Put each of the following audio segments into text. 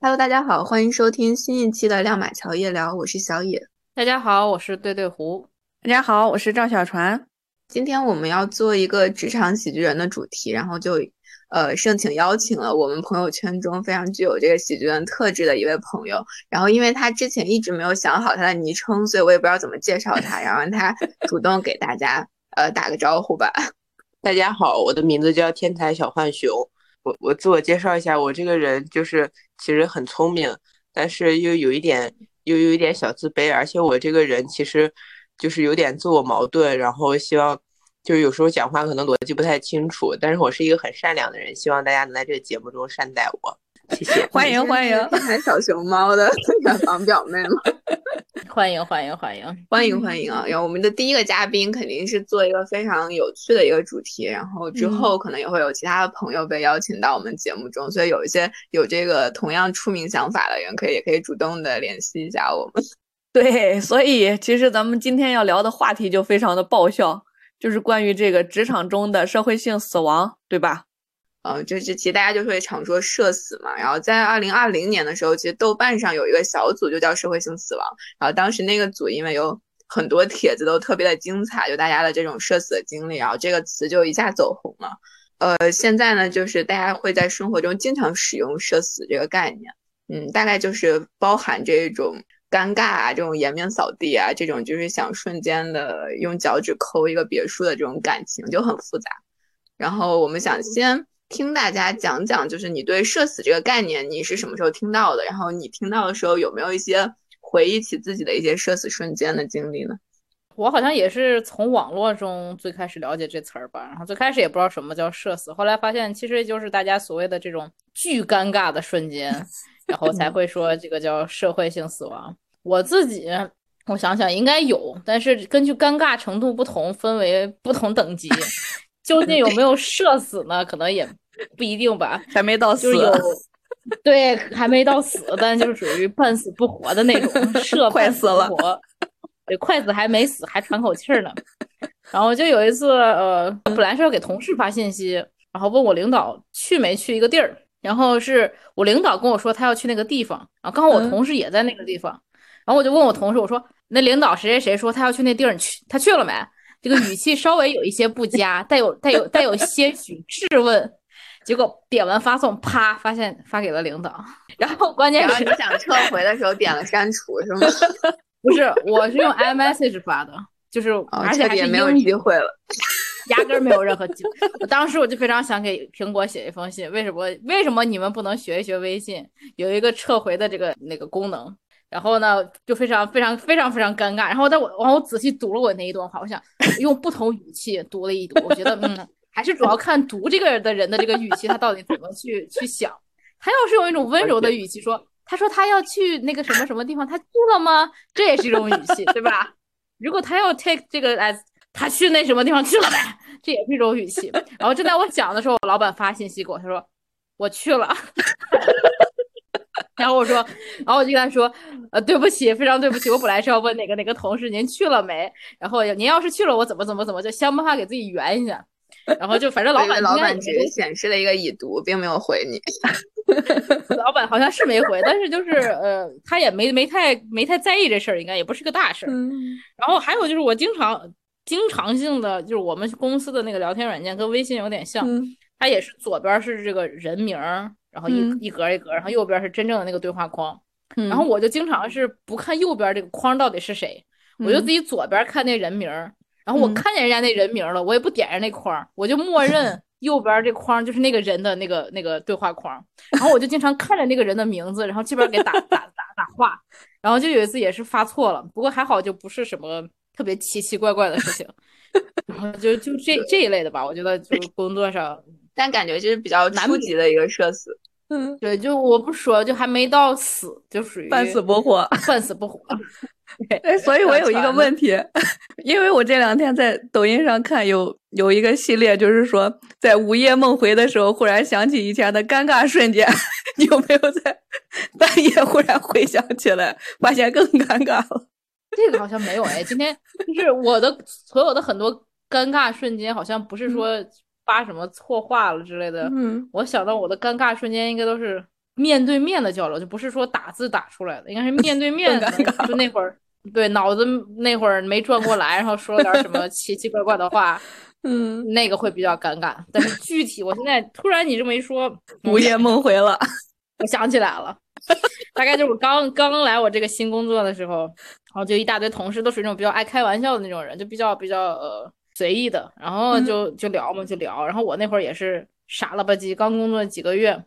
Hello，大家好，欢迎收听新一期的亮马桥夜聊，我是小野。大家好，我是对对胡。大家好，我是赵小船。今天我们要做一个职场喜剧人的主题，然后就呃盛情邀请了我们朋友圈中非常具有这个喜剧人特质的一位朋友。然后因为他之前一直没有想好他的昵称，所以我也不知道怎么介绍他，然后让他 主动给大家呃打个招呼吧。大家好，我的名字叫天才小浣熊。我我自我介绍一下，我这个人就是其实很聪明，但是又有一点又有一点小自卑，而且我这个人其实就是有点自我矛盾，然后希望就是有时候讲话可能逻辑不太清楚，但是我是一个很善良的人，希望大家能在这个节目中善待我，谢谢。欢迎欢迎，天才小熊猫的远房表妹吗？欢迎欢迎 欢迎欢迎欢迎啊！然后我们的第一个嘉宾肯定是做一个非常有趣的一个主题，然后之后可能也会有其他的朋友被邀请到我们节目中，所以有一些有这个同样出名想法的人，可以也可以主动的联系一下我们。对，所以其实咱们今天要聊的话题就非常的爆笑，就是关于这个职场中的社会性死亡，对吧？呃，就是其实大家就会常说社死嘛，然后在二零二零年的时候，其实豆瓣上有一个小组就叫社会性死亡，然后当时那个组因为有很多帖子都特别的精彩，就大家的这种社死的经历，然后这个词就一下走红了。呃，现在呢，就是大家会在生活中经常使用社死这个概念，嗯，大概就是包含这种尴尬啊，这种颜面扫地啊，这种就是想瞬间的用脚趾抠一个别墅的这种感情就很复杂。然后我们想先。听大家讲讲，就是你对社死这个概念，你是什么时候听到的？然后你听到的时候有没有一些回忆起自己的一些社死瞬间的经历呢？我好像也是从网络中最开始了解这词儿吧，然后最开始也不知道什么叫社死，后来发现其实就是大家所谓的这种巨尴尬的瞬间，然后才会说这个叫社会性死亡。我自己我想想应该有，但是根据尴尬程度不同，分为不同等级。究竟有没有社死呢？可能也不一定吧，还没到死。有，对，还没到死，但就是属于半死不活的那种，社快死了。对，快死还没死，还喘口气呢。然后就有一次，呃，本来是要给同事发信息，然后问我领导去没去一个地儿，然后是我领导跟我说他要去那个地方，然后刚好我同事也在那个地方，然后我就问我同事，我说那领导谁谁谁说他要去那地儿，你去他去了没？这个语气稍微有一些不佳，带有带有带有些许质问，结果点完发送，啪，发现发给了领导。然后关键是你想撤回的时候点了删除是吗？不是，我是用 iMessage 发的，就是而且还是没有机会了，压根没有任何机会。我当时我就非常想给苹果写一封信，为什么为什么你们不能学一学微信，有一个撤回的这个那个功能？然后呢，就非常非常非常非常尴尬。然后在我，然后我仔细读了我那一段话，我想用不同语气读了一读。我觉得，嗯，还是主要看读这个的人的这个语气，他到底怎么去去想。他要是用一种温柔的语气说，他说他要去那个什么什么地方，他去了吗？这也是一种语气，对吧？如果他要 take 这个 as 他去那什么地方去了呗，这也是一种语气。然后正在我讲的时候，我老板发信息给我，他说我去了。然后我说，然后我就跟他说，呃，对不起，非常对不起，我本来是要问哪个哪个同事您去了没，然后您要是去了，我怎么怎么怎么就想办法给自己圆一下，然后就反正老板老板只是显示了一个已读，并没有回你，老板好像是没回，但是就是呃，他也没没太没太在意这事儿，应该也不是个大事儿。然后还有就是我经常经常性的就是我们公司的那个聊天软件跟微信有点像，它也是左边是这个人名。然后一一格一格，然后右边是真正的那个对话框，然后我就经常是不看右边这个框到底是谁，我就自己左边看那人名，然后我看见人家那人名了，我也不点上那框，我就默认 右边这框就是那个人的那个那个对话框，然后我就经常看着那个人的名字，然后这边给打打打打话，然后就有一次也是发错了，不过还好就不是什么特别奇奇怪怪的事情，然后就就这这一类的吧，我觉得就工作上。但感觉就是比较初级的一个社死，嗯，对，就我不说，就还没到死，就属于半死不活，半死不活。哎，所以我有一个问题，因为我这两天在抖音上看有有一个系列，就是说在午夜梦回的时候，忽然想起以前的尴尬瞬间，你有没有在半夜忽然回想起来，发现更尴尬了？这个好像没有哎，今天就是我的所有的很多尴尬瞬间，好像不是说。发什么错话了之类的，嗯，我想到我的尴尬瞬间应该都是面对面的交流，就不是说打字打出来的，应该是面对面的。就那会儿，对脑子那会儿没转过来，然后说了点什么奇奇怪怪的话，嗯，那个会比较尴尬。但是具体，我现在突然你这么一说，午夜梦回了，我想起来了，大概就是我刚刚来我这个新工作的时候，然后就一大堆同事都是那种比较爱开玩笑的那种人，就比较比较呃随意的，然后就就聊嘛，就聊。然后我那会儿也是傻了吧唧，刚工作几个月。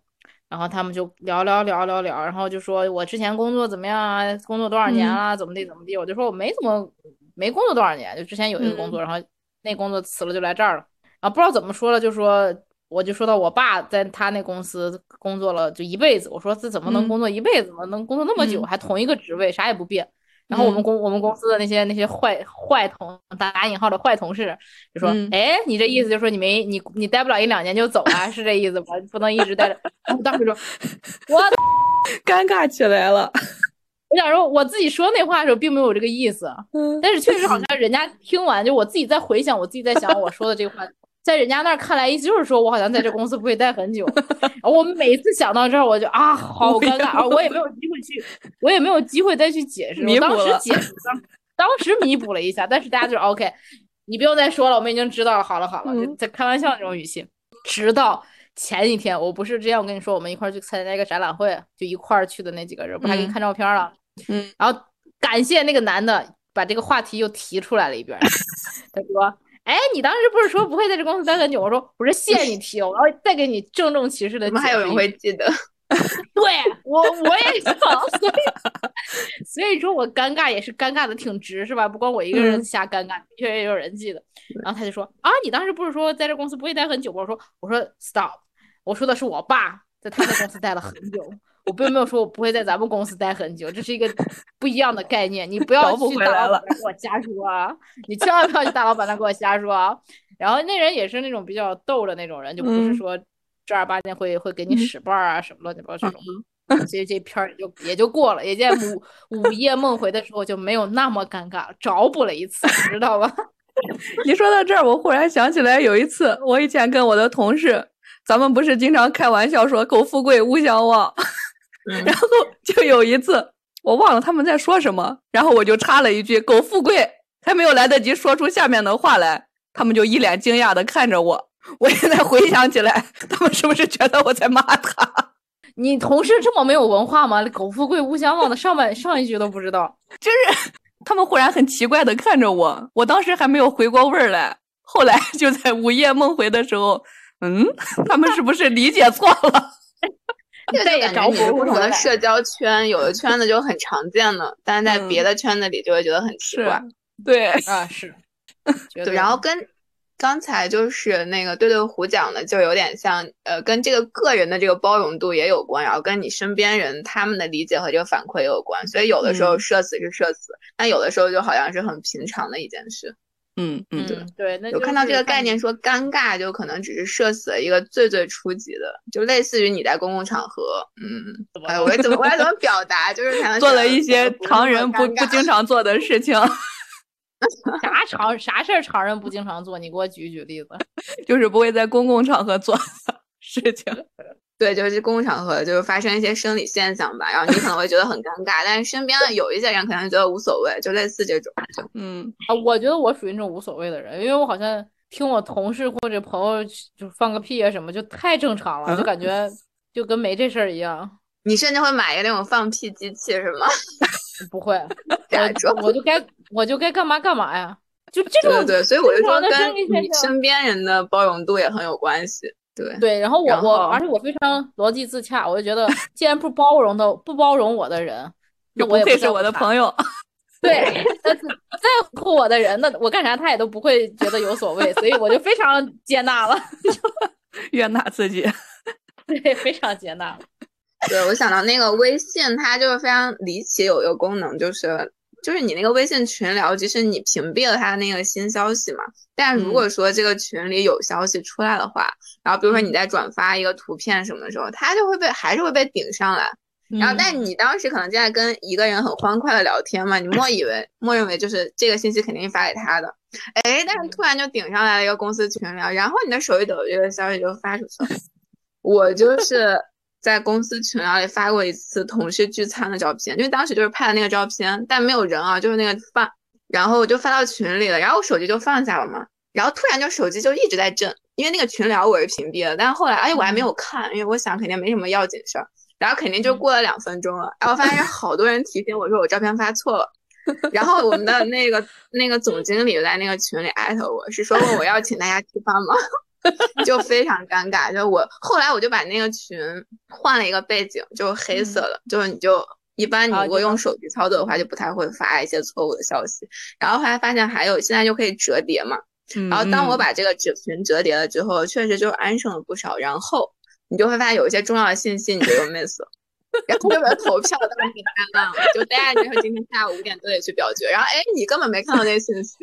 然后他们就聊聊聊聊聊，然后就说我之前工作怎么样啊？工作多少年了？怎么地怎么地？我就说我没怎么没工作多少年，就之前有一个工作，然后那工作辞了就来这儿了。然后不知道怎么说了，就说我就说到我爸在他那公司工作了就一辈子，我说这怎么能工作一辈子？怎么能工作那么久还同一个职位啥也不变？然后我们公我们公司的那些那些坏坏同打打引号的坏同事就说：“哎，你这意思就是说你没你你待不了一两年就走啊？是这意思吧？不能一直待着。”我当时说：“我 尴尬起来了。”我想说我自己说那话的时候并没有这个意思，但是确实好像人家听完就我自己在回想，我自己在想我说的这话。在人家那儿看来，意思就是说我好像在这公司不会待很久。我每次想到这儿，我就啊，好尴尬啊！我也没有机会去，我也没有机会再去解释。我当时解释，当时弥补了一下，但是大家就 OK，你不用再说了，我们已经知道了。好了好了，就在开玩笑那种语气。直到前几天，我不是之前我跟你说，我们一块儿去参加一个展览会，就一块儿去的那几个人，不还给你看照片了？嗯。然后感谢那个男的把这个话题又提出来了一遍，他说。哎，你当时不是说不会在这公司待很久？我说，我说谢谢你提，我要再给你郑重其事的。怎么还有人会记得？对我，我也想，所以，所以说我尴尬也是尴尬的挺直，是吧？不光我一个人瞎尴尬，的确也有人记得。然后他就说啊，你当时不是说在这公司不会待很久吗？我说，我说 stop，我说的是我爸在他的公司待了很久。我并没有说我不会在咱们公司待很久，这是一个不一样的概念。你不要去大老板那给我瞎说啊！你千万不要去大老板那给我瞎说啊！然后那人也是那种比较逗的那种人，就不是说正儿八经会会给你使绊儿啊什么乱七八糟这种。所以这片儿就也就过了，也在午午夜梦回的时候就没有那么尴尬，找补了一次，知道吧？你说到这儿，我忽然想起来有一次，我以前跟我的同事，咱们不是经常开玩笑说“苟富贵，勿相忘”。然后就有一次，我忘了他们在说什么，然后我就插了一句“苟富贵”，还没有来得及说出下面的话来，他们就一脸惊讶的看着我。我现在回想起来，他们是不是觉得我在骂他？你同事这么没有文化吗？“苟富贵，勿相忘”的上半上一句都不知道，就是他们忽然很奇怪的看着我，我当时还没有回过味儿来，后来就在午夜梦回的时候，嗯，他们是不是理解错了？再也找不不同的社交圈，有的圈子就很常见的，但是在别的圈子里就会觉得很奇怪。对 啊，是。对，然后跟刚才就是那个对对胡讲的，就有点像，呃，跟这个个人的这个包容度也有关，然后跟你身边人他们的理解和这个反馈也有关。所以有的时候社死是社死，但有的时候就好像是很平常的一件事。嗯嗯对对，有看到这个概念说尴尬就可能只是社死的一个最最初级的，就类似于你在公共场合，嗯，哎，我怎么我要怎么表达？就是做了一些常人不不经常做的事情。啥常啥事儿常人不经常做？你给我举举例子。就是不会在公共场合做的事情。对，就是公共场合，就是发生一些生理现象吧，然后你可能会觉得很尴尬，但是身边的有一些人可能觉得无所谓，就类似这种。就嗯啊，我觉得我属于那种无所谓的人，因为我好像听我同事或者朋友就放个屁啊什么，就太正常了，就感觉就跟没这事儿一样。你甚至会买一个那种放屁机器是吗？不会，我我就该我就该干嘛干嘛呀，就这种。对对，所以我就说跟你身边人的包容度也很有关系。对对，然后我我，而且我非常逻辑自洽，我就觉得，既然不包容的不包容我的人，那我也不是我的朋友。对，在乎我的人，那我干啥他也都不会觉得有所谓，所以我就非常接纳了，悦纳自己，对，非常接纳。对，我想到那个微信，它就是非常离奇，有一个功能就是。就是你那个微信群聊，即使你屏蔽了他那个新消息嘛，但如果说这个群里有消息出来的话，然后比如说你在转发一个图片什么的时候，他就会被还是会被顶上来。然后，但你当时可能正在跟一个人很欢快的聊天嘛，你默以为默认为就是这个信息肯定是发给他的，哎，但是突然就顶上来了一个公司群聊，然后你的手一抖，这个消息就发出去了。我就是在公司群聊里发过一次同事聚餐的照片，因为当时就是拍的那个照片，但没有人啊，就是那个饭，然后我就发到群里了，然后我手机就放下了嘛，然后突然就手机就一直在震，因为那个群聊我是屏蔽了，但是后来，而且我还没有看，因为我想肯定没什么要紧事儿，然后肯定就过了两分钟了，然后发现好多人提醒我说我照片发错了，然后我们的那个那个总经理在那个群里艾特我是说问我要请大家吃饭吗？就非常尴尬，就我后来我就把那个群换了一个背景，就是黑色的，就是你就一般你如果用手机操作的话，就不太会发一些错误的消息。然后后来发现还有现在就可以折叠嘛，然后当我把这个纸群折叠了之后，确实就安生了不少。然后你就会发现有一些重要的信息你就又 miss 了，然后这边投票当时太烂了，就大家就说今天下午五点都得去表决，然后哎你根本没看到那些信息。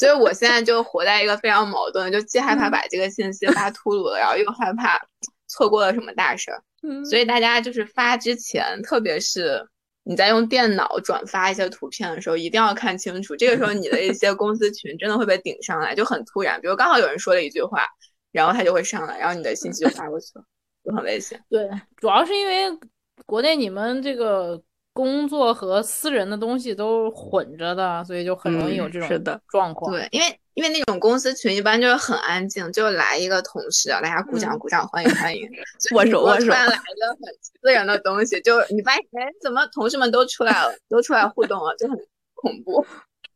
所以我现在就活在一个非常矛盾，就既害怕把这个信息发秃噜了，然后又害怕错过了什么大事儿。所以大家就是发之前，特别是你在用电脑转发一些图片的时候，一定要看清楚。这个时候你的一些公司群真的会被顶上来，就很突然。比如刚好有人说了一句话，然后他就会上来，然后你的信息就发过去了，就很危险。对，主要是因为国内你们这个。工作和私人的东西都混着的，所以就很容易有这种状况。对，因为因为那种公司群一般就是很安静，就来一个同事，大家鼓掌鼓掌，欢迎欢迎，握手握手。突然来一个很私人的东西，就你发现哎，怎么同事们都出来了，都出来互动了，就很恐怖。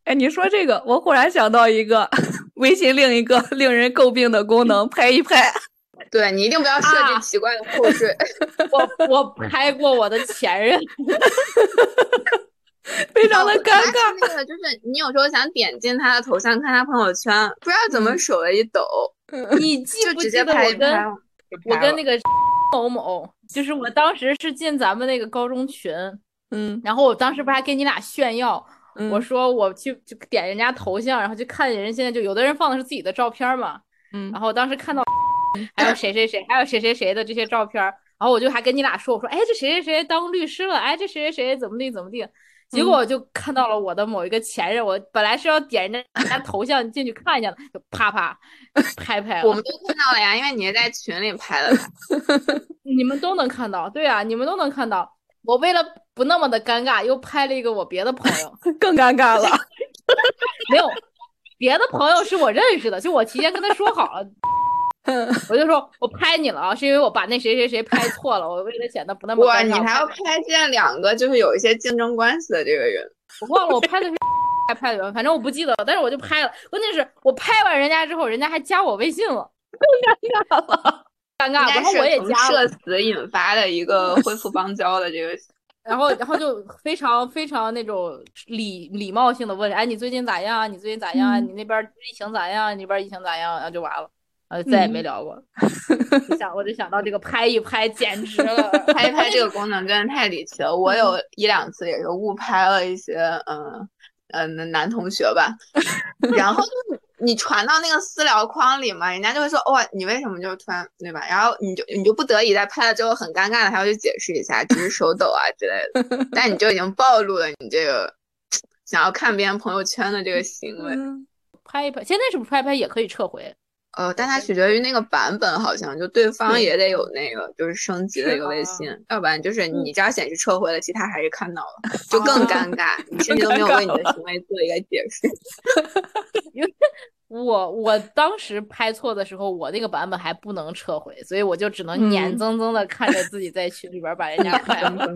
哎，你说这个，我忽然想到一个 微信另一个 令人诟病的功能，拍一拍。对你一定不要设置奇怪的后缀。我我拍过我的前任 非常的尴尬。那个就是你有时候想点进他的头像看他朋友圈，不知道怎么手一抖，你记不记得我跟我跟那个某某，就是我当时是进咱们那个高中群，嗯，然后我当时不还跟你俩炫耀，我说我去就点人家头像，然后就看人现在就有的人放的是自己的照片嘛，嗯，然后我当时看到。还有谁谁谁，还有谁谁谁的这些照片，然后我就还跟你俩说，我说，哎，这谁谁谁当律师了，哎，这谁谁谁怎么地怎么地，结果我就看到了我的某一个前任，我本来是要点人家人家头像进去看一下的，就啪啪 拍拍了。我们都看到了呀，因为你是在群里拍的，你们都能看到，对啊，你们都能看到。我为了不那么的尴尬，又拍了一个我别的朋友，更尴尬了。没有，别的朋友是我认识的，就我提前跟他说好了。我就说，我拍你了啊，是因为我把那谁谁谁拍错了。我为了显得不那么哇，你还要拍这两个，就是有一些竞争关系的这个人。我忘了我拍的是拍拍的，反正我不记得了。但是我就拍了，关键是我拍完人家之后，人家还加我微信了，更 尴尬了，尴尬。然后我也加了社死引发的一个恢复邦交的这个，然后然后就非常非常那种礼礼貌性的问，哎，你最近咋样啊？你最近咋样啊？你那边疫情咋样？你那边疫情咋样？然后就完了。呃，再也没聊过。想，我就想到这个拍一拍，简直了！拍一拍这个功能真的太离奇了。我有一两次也是误拍了一些，嗯嗯，男同学吧。然后就 是你传到那个私聊框里嘛，人家就会说，哇，你为什么就突然对吧？然后你就你就不得已在拍了之后很尴尬的还要去解释一下，只是手抖啊之类的。但你就已经暴露了你这个想要看别人朋友圈的这个行为。拍一拍，现在是不是拍拍也可以撤回？呃，但它取决于那个版本，好像就对方也得有那个，就是升级的一个微信，要不然就是你这儿显示撤回了，其他还是看到了，就更尴 尬，你甚至都没有为你的行为做一个解释。因为我我当时拍错的时候，我那个版本还不能撤回，所以我就只能眼睁睁的看着自己在群里边把人家拍了。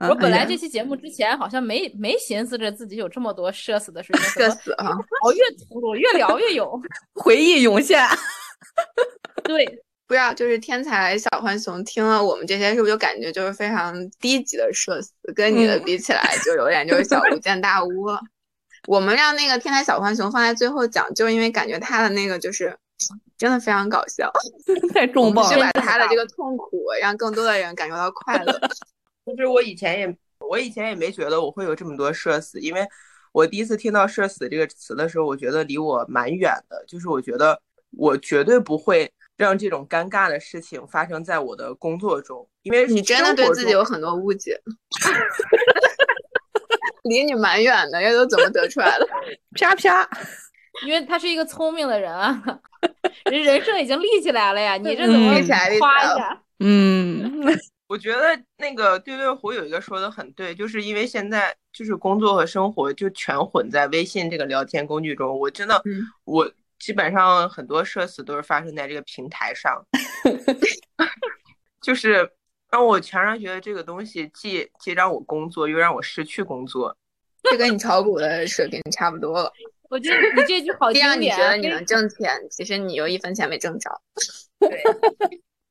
我本来这期节目之前好像没没寻思着自己有这么多社死的事情，社死啊！聊越吐露越聊越有 回忆涌现。对，不知道就是天才小浣熊听了我们这些，是不是就感觉就是非常低级的社死？跟你的比起来，就有点就是小巫见大巫了。我们让那个天才小浣熊放在最后讲，就是因为感觉他的那个就是真的非常搞笑，太重磅了，就把他的这个痛苦让更多的人感受到快乐。其实我以前也，我以前也没觉得我会有这么多社死，因为我第一次听到“社死”这个词的时候，我觉得离我蛮远的。就是我觉得我绝对不会让这种尴尬的事情发生在我的工作中，因为你真的对自己有很多误解，离你蛮远的，这都怎么得出来的？啪啪，因为他是一个聪明的人啊，人人设已经立起来了呀，你这怎么夸一下？嗯，我觉得那个对对胡有一个说的很对，就是因为现在就是工作和生活就全混在微信这个聊天工具中。我真的，我基本上很多社死都是发生在这个平台上，就是让我全然觉得这个东西既既让我工作，又让我失去工作。这跟你炒股的水平差不多了。我觉得你这句好 经典。让你觉得你能挣钱，其实你又一分钱没挣着。对。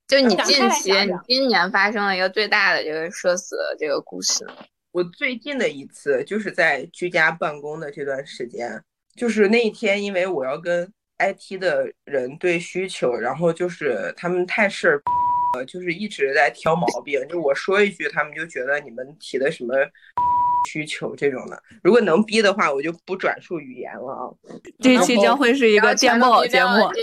就你近期，你今年发生了一个最大的这个社死的这个故事。我最近的一次就是在居家办公的这段时间，就是那一天，因为我要跟 IT 的人对需求，然后就是他们太事儿，呃，就是一直在挑毛病。就我说一句，他们就觉得你们提的什么需求这种的，如果能逼的话，我就不转述语言了啊。这期将会是一个电报节目。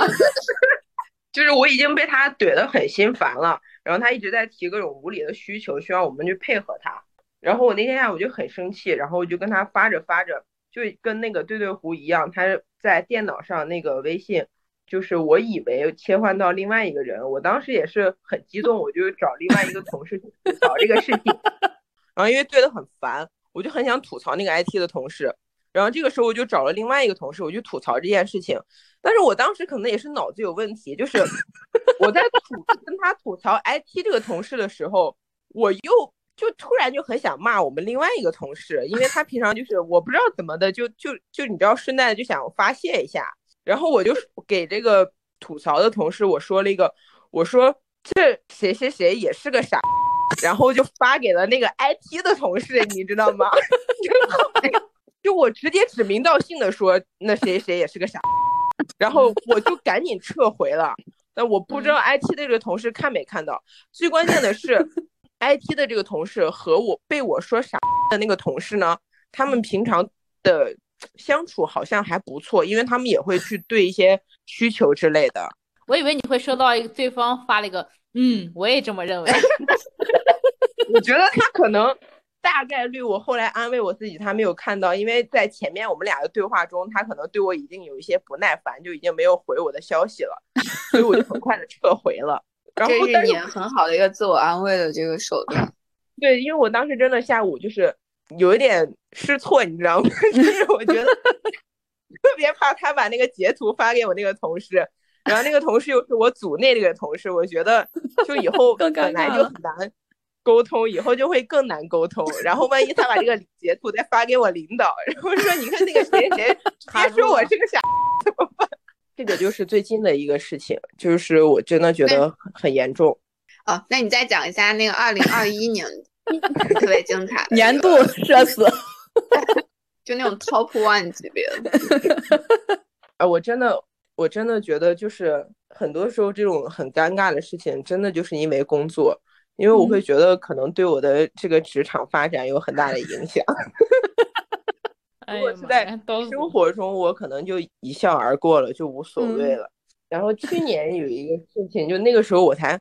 就是我已经被他怼得很心烦了，然后他一直在提各种无理的需求，需要我们去配合他。然后我那天下午就很生气，然后我就跟他发着发着，就跟那个对对胡一样，他在电脑上那个微信，就是我以为切换到另外一个人，我当时也是很激动，我就找另外一个同事吐槽这个事情。然后因为对得很烦，我就很想吐槽那个 IT 的同事。然后这个时候我就找了另外一个同事，我就吐槽这件事情。但是我当时可能也是脑子有问题，就是 我在吐跟他吐槽 IT 这个同事的时候，我又就突然就很想骂我们另外一个同事，因为他平常就是我不知道怎么的，就就就你知道顺带就想发泄一下。然后我就给这个吐槽的同事我说了一个，我说这谁谁谁也是个傻，然后就发给了那个 IT 的同事，你知道吗？就我直接指名道姓的说，那谁谁也是个傻，然后我就赶紧撤回了。但我不知道 IT 的这个同事看没看到。最关键的是，IT 的这个同事和我被我说傻的那个同事呢，他们平常的相处好像还不错，因为他们也会去对一些需求之类的。我以为你会收到一个对方发了一个，嗯，我也这么认为。我觉得他可能。大概率，我后来安慰我自己，他没有看到，因为在前面我们俩的对话中，他可能对我已经有一些不耐烦，就已经没有回我的消息了，所以我就很快的撤回了。这是你很好的一个自我安慰的这个手段。对，因为我当时真的下午就是有一点失措，你知道吗？就是我觉得 特别怕他把那个截图发给我那个同事，然后那个同事又是我组内那个同事，我觉得就以后本来就很难。沟通以后就会更难沟通，然后万一他把这个截图再发给我领导，然后说你看那个谁谁，他说我是个傻，怎么办？这个就是最近的一个事情，就是我真的觉得很严重。哦，那你再讲一下那个二零二一年特别精彩年度社死，就那种 top one 级别的。啊，我真的我真的觉得就是很多时候这种很尴尬的事情，真的就是因为工作。因为我会觉得可能对我的这个职场发展有很大的影响。如果是在生活中，我可能就一笑而过了，就无所谓了。然后去年有一个事情，就那个时候我才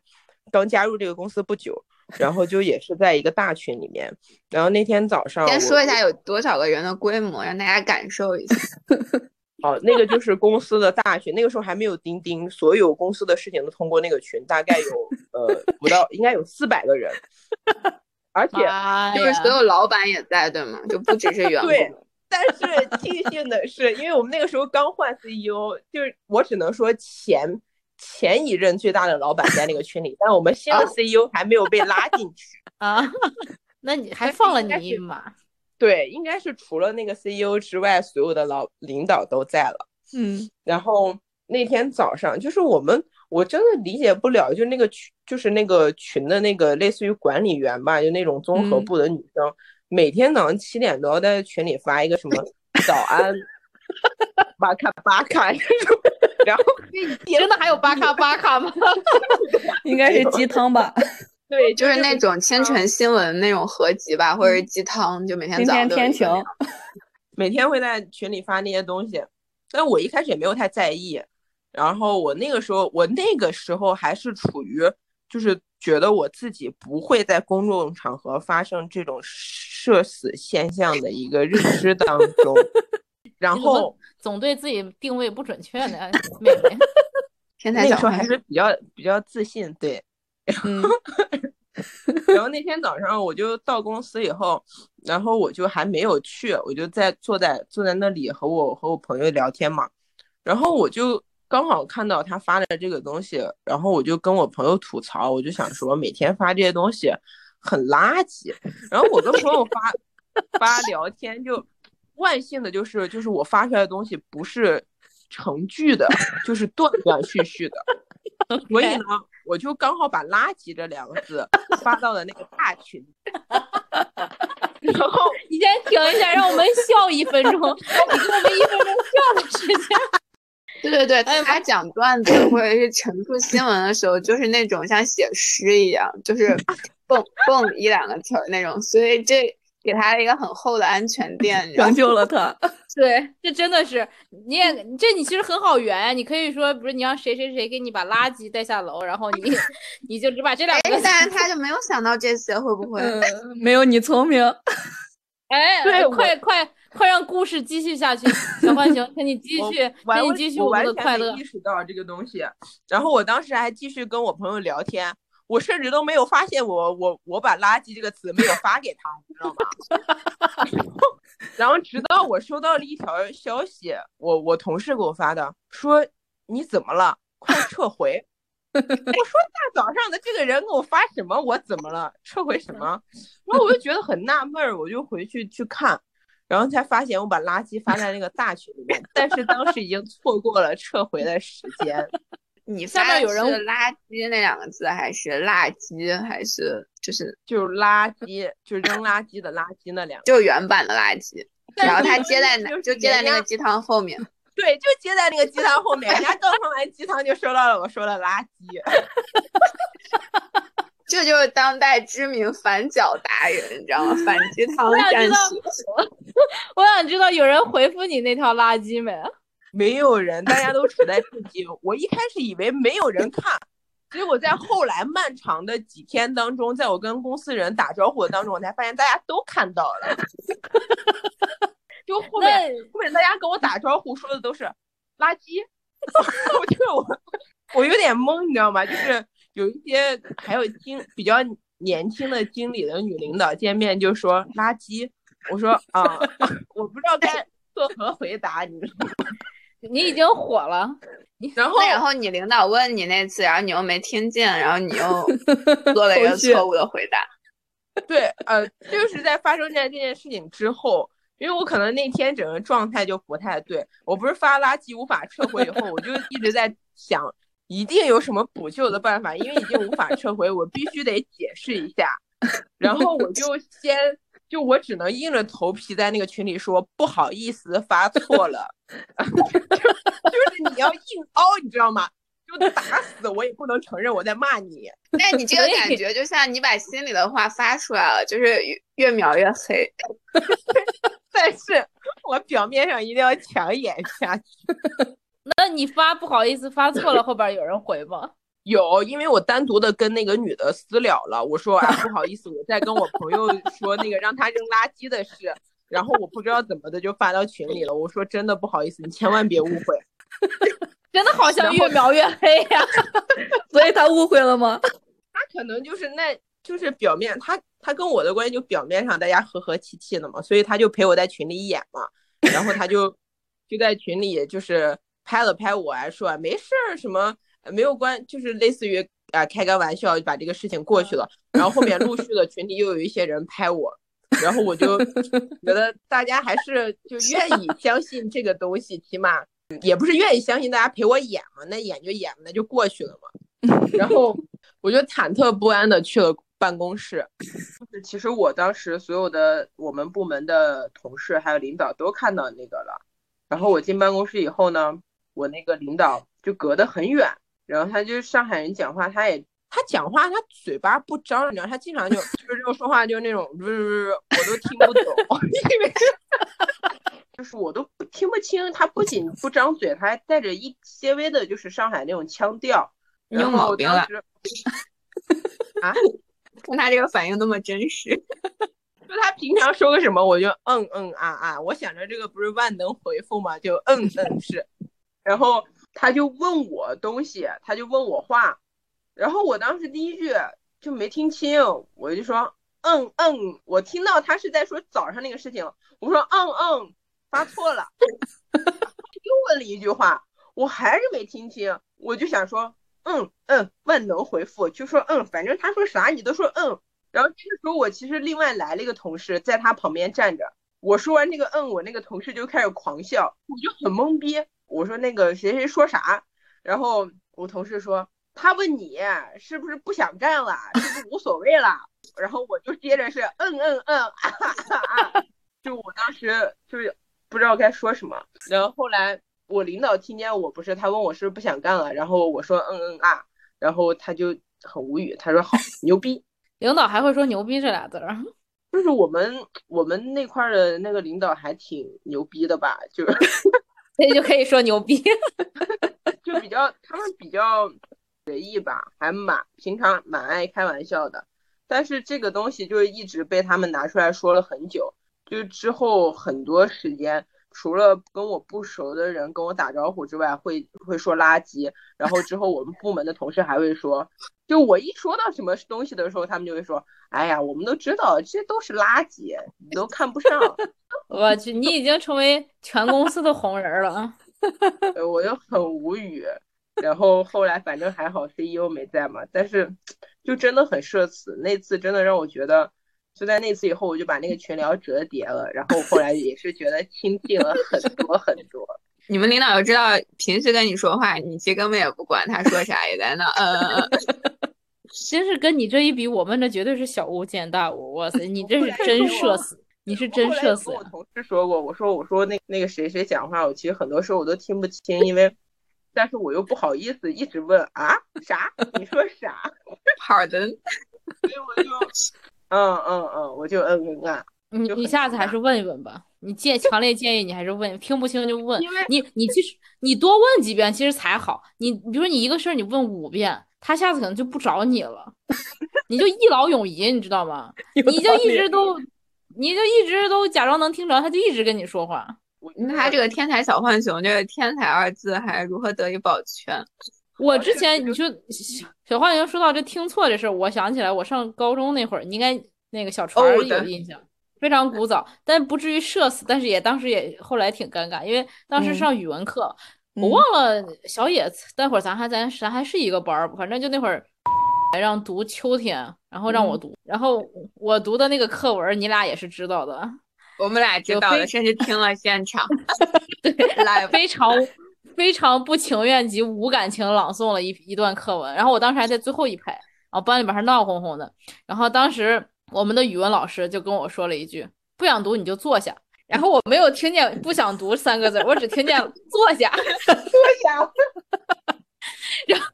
刚加入这个公司不久，然后就也是在一个大群里面。然后那天早上，先说一下有多少个人的规模，让大家感受一下。哦，那个就是公司的大群，那个时候还没有钉钉，所有公司的事情都通过那个群，大概有呃不到，应该有四百个人，而且就是所有老板也在，对吗？就不只是员工。对，但是庆幸的是，因为我们那个时候刚换 CEO，就是我只能说前前一任最大的老板在那个群里，但我们新的 CEO 还没有被拉进去啊。那你还放了你一马？对，应该是除了那个 CEO 之外，所有的老领导都在了。嗯，然后那天早上，就是我们，我真的理解不了，就那个群，就是那个群的那个类似于管理员吧，就那种综合部的女生，每天早上七点都要在群里发一个什么早安，巴卡巴卡，然后 真的还有巴卡巴卡吗？应该是鸡汤吧。对，就是那种清晨新闻那种合集吧，或者是鸡汤，就每天早上天晴，每天会在群里发那些东西。但我一开始也没有太在意，然后我那个时候，我那个时候还是处于就是觉得我自己不会在公众场合发生这种社死现象的一个认知当中，然后总对自己定位不准确呢，妹妹。天 才小时候还是比较比较自信，对。然后然后那天早上我就到公司以后，然后我就还没有去，我就在坐在坐在那里和我和我朋友聊天嘛，然后我就刚好看到他发的这个东西，然后我就跟我朋友吐槽，我就想说每天发这些东西很垃圾，然后我跟朋友发发聊天就万幸的就是就是我发出来的东西不是成句的，就是断断续续的，所以呢。我就刚好把“垃圾”这两个字发到了那个大群，然后你先停一下，让我们笑一分钟，你给我们一分钟笑的时间。对对对，他讲段子或者是陈述新闻的时候，就是那种像写诗一样，就是 蹦蹦一两个词儿那种，所以这。给他一个很厚的安全垫，拯救了他。对，这真的是你也这你其实很好圆，你可以说不是你让谁谁谁给你把垃圾带下楼，然后你 你就只把这两个。但是他就没有想到这些，会不会？没有你聪明。哎，对，快快快让故事继续下去，小浣熊，请你继续，请你继续我们的快乐。意识到这个东西，然后我当时还继续跟我朋友聊天。我甚至都没有发现，我我我把“垃圾”这个词没有发给他，你知道吗？然后直到我收到了一条消息，我我同事给我发的，说你怎么了？快撤回！我说大早上的这个人给我发什么？我怎么了？撤回什么？然后我就觉得很纳闷儿，我就回去去看，然后才发现我把垃圾发在那个大群里面，但是当时已经错过了撤回的时间。你下面有人“垃圾”那两个字，还是“垃圾”，还是就是就是垃圾，就是扔垃圾的“垃圾”那两个，就原版的垃圾。然后他接在哪？就接在那个鸡汤后面。对，就接在那个鸡汤后面。人家刚喝完鸡汤就收到了我说的垃圾。这就是当代知名反脚达人，你知道吗？反鸡汤战士。我想知道有人回复你那条垃圾没？没有人，大家都处在自己。我一开始以为没有人看，结果在后来漫长的几天当中，在我跟公司人打招呼的当中，我才发现大家都看到了。就后面后面大家跟我打招呼说的都是垃圾，我就我我有点懵，你知道吗？就是有一些还有经比较年轻的经理的女领导见面就说垃圾，我说啊，我不知道该作何回答，你知道吗？你已经火了，然后然后你领导问你那次，然后你又没听见，然后你又 做了一个错误的回答。对，呃，就是在发生在这件事情之后，因为我可能那天整个状态就不太对。我不是发垃圾无法撤回以后，我就一直在想，一定有什么补救的办法，因为已经无法撤回，我必须得解释一下。然后我就先。就我只能硬着头皮在那个群里说不好意思发错了，就是你要硬凹，你知道吗？就打死我也不能承认我在骂你。那你 这个感觉就像你把心里的话发出来了，就是越描越黑。但是我表面上一定要强演下去。那你发不好意思发错了，后边有人回吗？有，因为我单独的跟那个女的私聊了，我说啊，不好意思，我在跟我朋友 说那个让他扔垃圾的事，然后我不知道怎么的就发到群里了，我说真的不好意思，你千万别误会，真的好像越描越黑呀，所以他误会了吗？他可能就是那，就是表面，他他跟我的关系就表面上大家和和气气的嘛，所以他就陪我在群里演嘛，然后他就就在群里就是拍了拍我，还说没事儿什么。没有关，就是类似于啊开个玩笑，把这个事情过去了。然后后面陆续的群里又有一些人拍我，然后我就 觉得大家还是就愿意相信这个东西，起码也不是愿意相信大家陪我演嘛，那演就演那就过去了嘛。然后我就忐忑不安的去了办公室，就是其实我当时所有的我们部门的同事还有领导都看到那个了。然后我进办公室以后呢，我那个领导就隔得很远。然后他就是上海人讲话，他也他讲话他嘴巴不张，你知道，他经常就就是这种说话就是那种不是不是，我都听不懂，因为 就是我都听不清。他不仅不张嘴，他还带着一些微的，就是上海那种腔调。你有毛病了 啊？看他这个反应那么真实，就他平常说个什么，我就嗯嗯啊啊，我想着这个不是万能回复嘛，就嗯嗯是，然后。他就问我东西，他就问我话，然后我当时第一句就没听清，我就说嗯嗯，我听到他是在说早上那个事情，我说嗯嗯，发错了，又问了一句话，我还是没听清，我就想说嗯嗯，万能回复，就说嗯，反正他说啥你都说嗯。然后这个时候我其实另外来了一个同事在他旁边站着，我说完这个嗯，我那个同事就开始狂笑，我就很懵逼，我说那个谁谁说啥，然后我同事说。他问你是不是不想干了，是不是无所谓了？然后我就接着是嗯嗯嗯啊 啊，就我当时就是不知道该说什么。然后后来我领导听见我不是，他问我是不是不想干了，然后我说嗯嗯啊，然后他就很无语，他说好牛逼。领导还会说牛逼这俩字儿，就是我们我们那块的那个领导还挺牛逼的吧？就所以就可以说牛逼，就比较他们比较。随意吧，还蛮平常，蛮爱开玩笑的。但是这个东西就是一直被他们拿出来说了很久。就之后很多时间，除了跟我不熟的人跟我打招呼之外，会会说垃圾。然后之后我们部门的同事还会说，就我一说到什么东西的时候，他们就会说：“哎呀，我们都知道这都是垃圾，你都看不上。”我去，你已经成为全公司的红人了。我就很无语。然后后来反正还好，CEO 没在嘛，但是就真的很社死。那次真的让我觉得，就在那次以后，我就把那个群聊折叠了。然后后来也是觉得亲近了很多很多。你们领导要知道，平时跟你说话，你其实根本也不管他说啥，也在那嗯嗯嗯。真是跟你这一比，我们这绝对是小巫见大巫。哇塞，你这是真社死，你是真社死。我同事说过，我说我说那那个谁谁讲话，我其实很多时候我都听不清，因为。但是我又不好意思一直问啊啥？你说啥？好的，所以我就嗯嗯嗯，我就嗯嗯啊。你你下次还是问一问吧。你建强烈建议你还是问，听不清就问。你你其实你多问几遍其实才好。你比如说你一个事儿你问五遍，他下次可能就不找你了。你就一劳永逸，你知道吗？你就一直都，你就一直都假装能听着，他就一直跟你说话。那他这个“天才小浣熊”这个“天才”二字还如何得以保全？我之前你说小浣熊说到这听错这事儿，我想起来我上高中那会儿，你应该那个小船有印象，非常古早，但不至于社死，但是也当时也后来挺尴尬，因为当时上语文课，我忘了小野，待会儿咱还咱咱还是一个班儿，反正就那会儿让读秋天，然后让我读，然后我读的那个课文你俩也是知道的。我们俩知道的，甚至听了现场，对，非常非常不情愿及无感情朗诵了一一段课文。然后我当时还在最后一排，然后班里边还闹哄哄的。然后当时我们的语文老师就跟我说了一句：“不想读你就坐下。”然后我没有听见“不想读”三个字，我只听见“坐下”，坐下。然后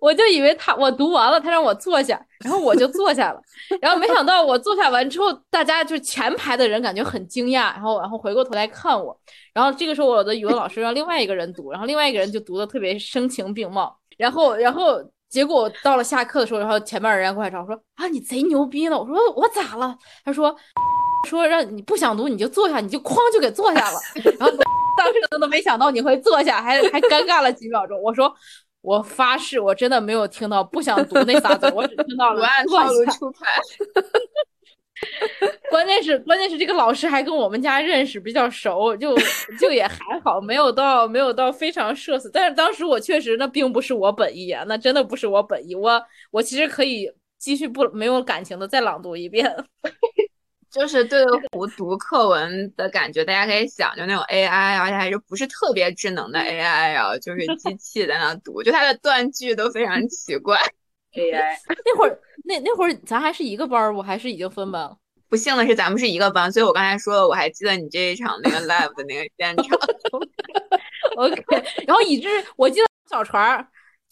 我就以为他我读完了，他让我坐下，然后我就坐下了。然后没想到我坐下完之后，大家就前排的人感觉很惊讶，然后然后回过头来看我。然后这个时候我的语文老师让另外一个人读，然后另外一个人就读的特别声情并茂。然后然后结果到了下课的时候，然后前面人家过来找我说啊你贼牛逼呢！我说我咋了？他说说让你不想读你就坐下，你就哐就给坐下了。然后 当时都都没想到你会坐下，还还尴尬了几秒钟。我说。我发誓，我真的没有听到不想读那仨字，我只听到了按套路出牌。关键是，关键是这个老师还跟我们家认识，比较熟，就就也还好，没有到没有到非常社死。但是当时我确实，那并不是我本意啊，那真的不是我本意。我我其实可以继续不没有感情的再朗读一遍。就是对胡读课文的感觉，大家可以想，就那种 AI，而且还是不是特别智能的 AI 啊，就是机 器在那读，就它的断句都非常奇怪。AI 那会儿，那那会儿咱还是一个班儿，我还是已经分班了。不幸的是，咱们是一个班，所以我刚才说了，我还记得你这一场那个 live 的那个现场。OK，然后以致我记得小船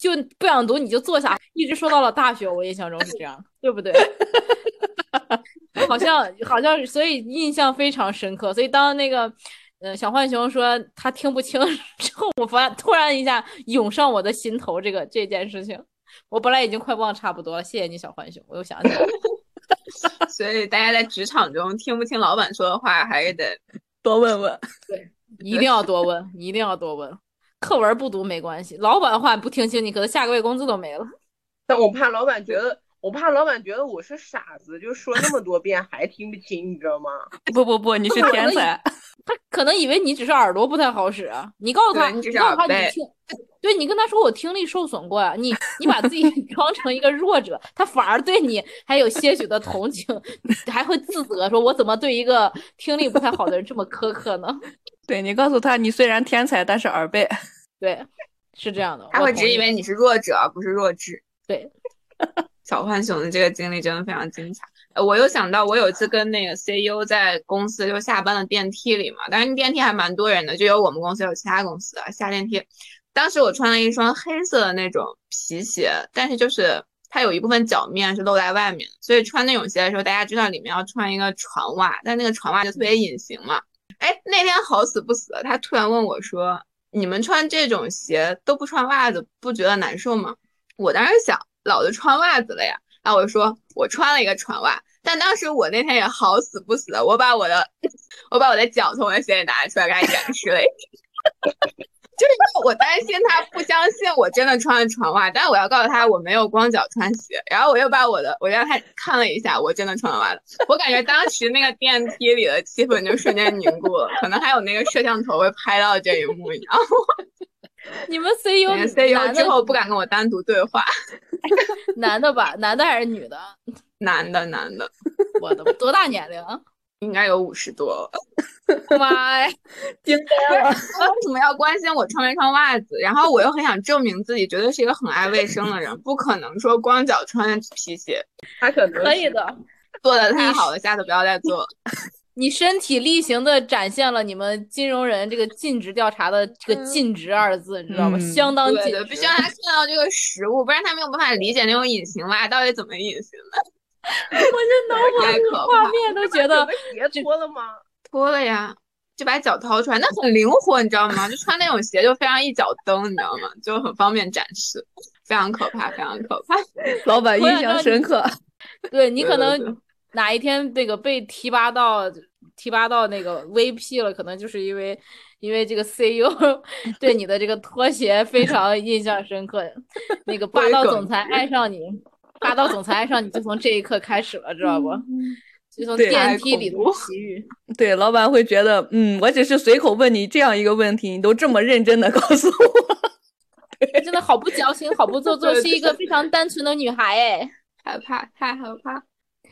就不想读，你就坐下，一直说到了大学，我印象中是这样，对不对？好像好像，所以印象非常深刻。所以当那个，呃，小浣熊说他听不清 之后，我发突然一下涌上我的心头这个这件事情。我本来已经快忘差不多了，谢谢你，小浣熊，我又想起来了。所以大家在职场中听不清老板说的话，还是得多问问。对，一定要多问，一定要多问。课文不读没关系，老板话不听清，你可能下个月工资都没了。但我怕老板觉得，我怕老板觉得我是傻子，就说那么多遍还听不清，你知道吗？不不不，你是天才。他可能以为你只是耳朵不太好使啊。你告诉他，你告诉他你听，对你跟他说我听力受损过呀。你你把自己装成一个弱者，他反而对你还有些许的同情，还会自责，说我怎么对一个听力不太好的人这么苛刻呢？对你告诉他，你虽然天才，但是耳背。对，是这样的。他会只以为你是弱者，而不是弱智。对，小浣熊的这个经历真的非常精彩。呃，我又想到，我有一次跟那个 CEO 在公司就下班的电梯里嘛，但是电梯还蛮多人的，就有我们公司，有其他公司的下电梯。当时我穿了一双黑色的那种皮鞋，但是就是它有一部分脚面是露在外面，所以穿那种鞋的时候，大家知道里面要穿一个船袜，但那个船袜就特别隐形嘛。哎，那天好死不死，他突然问我说：“你们穿这种鞋都不穿袜子，不觉得难受吗？”我当时想，老子穿袜子了呀。然后我说我穿了一个船袜，但当时我那天也好死不死的，我把我的 我把我的脚从我的鞋里拿出来给他展示了一下，就是因为我担心他不相信我真的穿了船袜，但是我要告诉他我没有光脚穿鞋，然后我又把我的我让他看了一下，我真的穿了袜子，我感觉当时那个电梯里的气氛就瞬间凝固了，可能还有那个摄像头会拍到这一幕，你知道吗？你们 CEO CEO 之后不敢跟我单独对话，男的吧？男的还是女的？男的，男的。我的多大年龄？应该有五十多。妈呀！惊呆了！为什么要关心我穿没穿袜子？然后我又很想证明自己，绝对是一个很爱卫生的人，不可能说光脚穿皮鞋。他可能可以的，做的太好了，下次不要再做了。你身体力行的展现了你们金融人这个尽职调查的这个“尽职”二字，你知道吗？相当尽职，必须让他看到这个实物，不然他没有办法理解那种隐形袜到底怎么隐形的。我这脑 海里画面都觉得鞋脱了吗？脱了呀，就把脚掏出来，那很灵活，你知道吗？就穿那种鞋就非常一脚蹬，你知道吗？就很方便展示，非常可怕，非常可怕。老板印象深刻，对你可能。哪一天这个被提拔到提拔到那个 VP 了，可能就是因为因为这个 CEO 对你的这个拖鞋非常印象深刻，那个霸道总裁爱上你，霸道总裁爱上你就从这一刻开始了，知道不？就从电梯里的奇遇。对，老板会觉得，嗯，我只是随口问你这样一个问题，你都这么认真的告诉我，真的好不矫情，好不做 作，是一个非常单纯的女孩，哎，害怕，太害怕。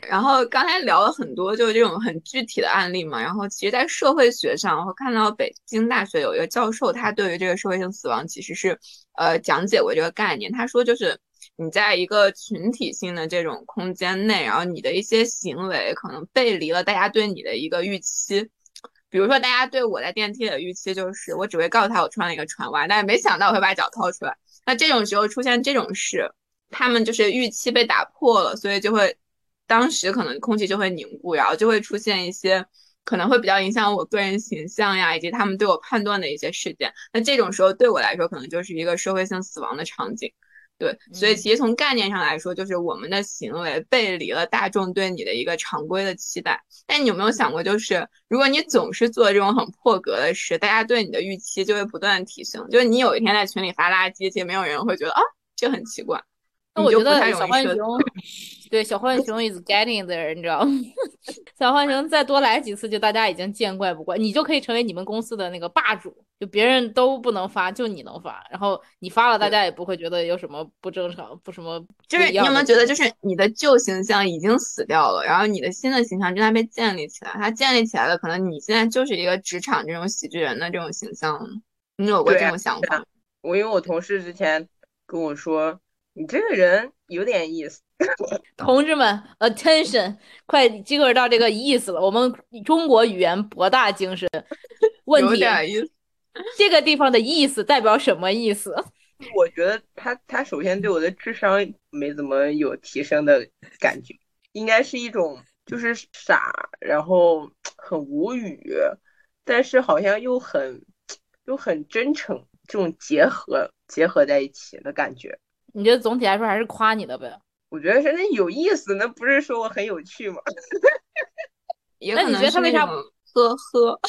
然后刚才聊了很多，就是这种很具体的案例嘛。然后其实，在社会学上，我看到北京大学有一个教授，他对于这个社会性死亡其实是呃讲解过这个概念。他说，就是你在一个群体性的这种空间内，然后你的一些行为可能背离了大家对你的一个预期。比如说，大家对我在电梯里的预期就是，我只会告诉他我穿了一个船袜，但是没想到我会把脚掏出来。那这种时候出现这种事，他们就是预期被打破了，所以就会。当时可能空气就会凝固，然后就会出现一些可能会比较影响我个人形象呀，以及他们对我判断的一些事件。那这种时候对我来说，可能就是一个社会性死亡的场景。对，所以其实从概念上来说，就是我们的行为背离了大众对你的一个常规的期待。但你有没有想过，就是如果你总是做这种很破格的事，大家对你的预期就会不断提升。就是你有一天在群里发垃圾，其实没有人会觉得啊，这很奇怪。那我觉得小浣熊，对小浣熊 is getting there，你知道吗？小浣熊再多来几次，就大家已经见怪不怪，你就可以成为你们公司的那个霸主，就别人都不能发，就你能发，然后你发了，大家也不会觉得有什么不正常，不什么。就是你有没有觉得，就是你的旧形象已经死掉了，然后你的新的形象正在被建立起来，它建立起来了，可能你现在就是一个职场这种喜剧人的这种形象，你有过这种想法？我因为我同事之前跟我说。你这个人有点意思，同志们，attention，快进入到这个意思了。我们中国语言博大精深，问题这个地方的意思代表什么意思？我觉得他他首先对我的智商没怎么有提升的感觉，应该是一种就是傻，然后很无语，但是好像又很又很真诚，这种结合结合在一起的感觉。你觉得总体来说还是夸你的呗？我觉得是那有意思，那不是说我很有趣吗？那你觉得他为啥？呵呵。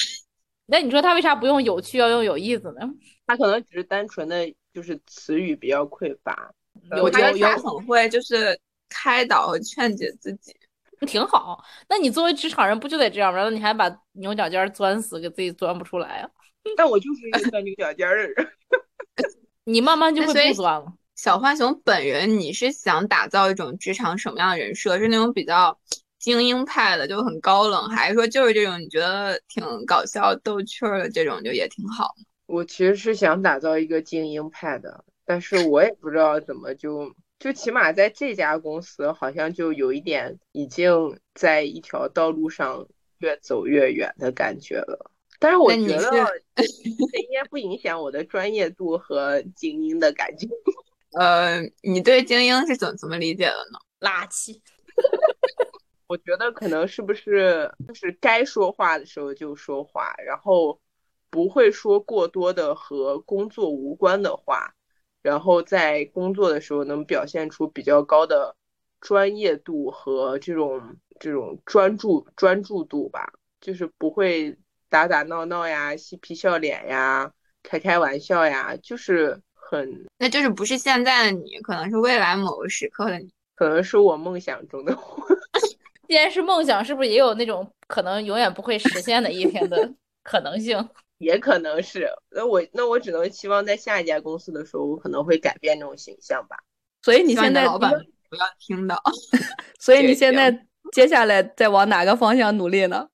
那你说他为啥不用有趣，要用有意思呢？他可能只是单纯的就是词语比较匮乏。有有有很会就是开导和劝解自己，挺好。那你作为职场人不就得这样吗？那你还把牛角尖钻死，给自己钻不出来啊？但我就是一个钻牛角尖的人，你慢慢就会不钻了。小浣熊本人，你是想打造一种职场什么样的人设？是那种比较精英派的，就很高冷，还是说就是这种你觉得挺搞笑逗趣儿的这种，就也挺好？我其实是想打造一个精英派的，但是我也不知道怎么就就起码在这家公司，好像就有一点已经在一条道路上越走越远的感觉了。但是我觉得这应该不影响我的专业度和精英的感觉。呃，你对精英是怎怎么理解的呢？垃圾。我觉得可能是不是就是该说话的时候就说话，然后不会说过多的和工作无关的话，然后在工作的时候能表现出比较高的专业度和这种这种专注专注度吧，就是不会打打闹闹呀、嬉皮笑脸呀、开开玩笑呀，就是。很，那就是不是现在的你，可能是未来某个时刻的你，可能是我梦想中的我。既然是梦想，是不是也有那种可能永远不会实现的一天的 可能性？也可能是。那我那我只能期望在下一家公司的时候，我可能会改变这种形象吧。所以你现在老板不要听到。所以你现在接下来在往哪个方向努力呢？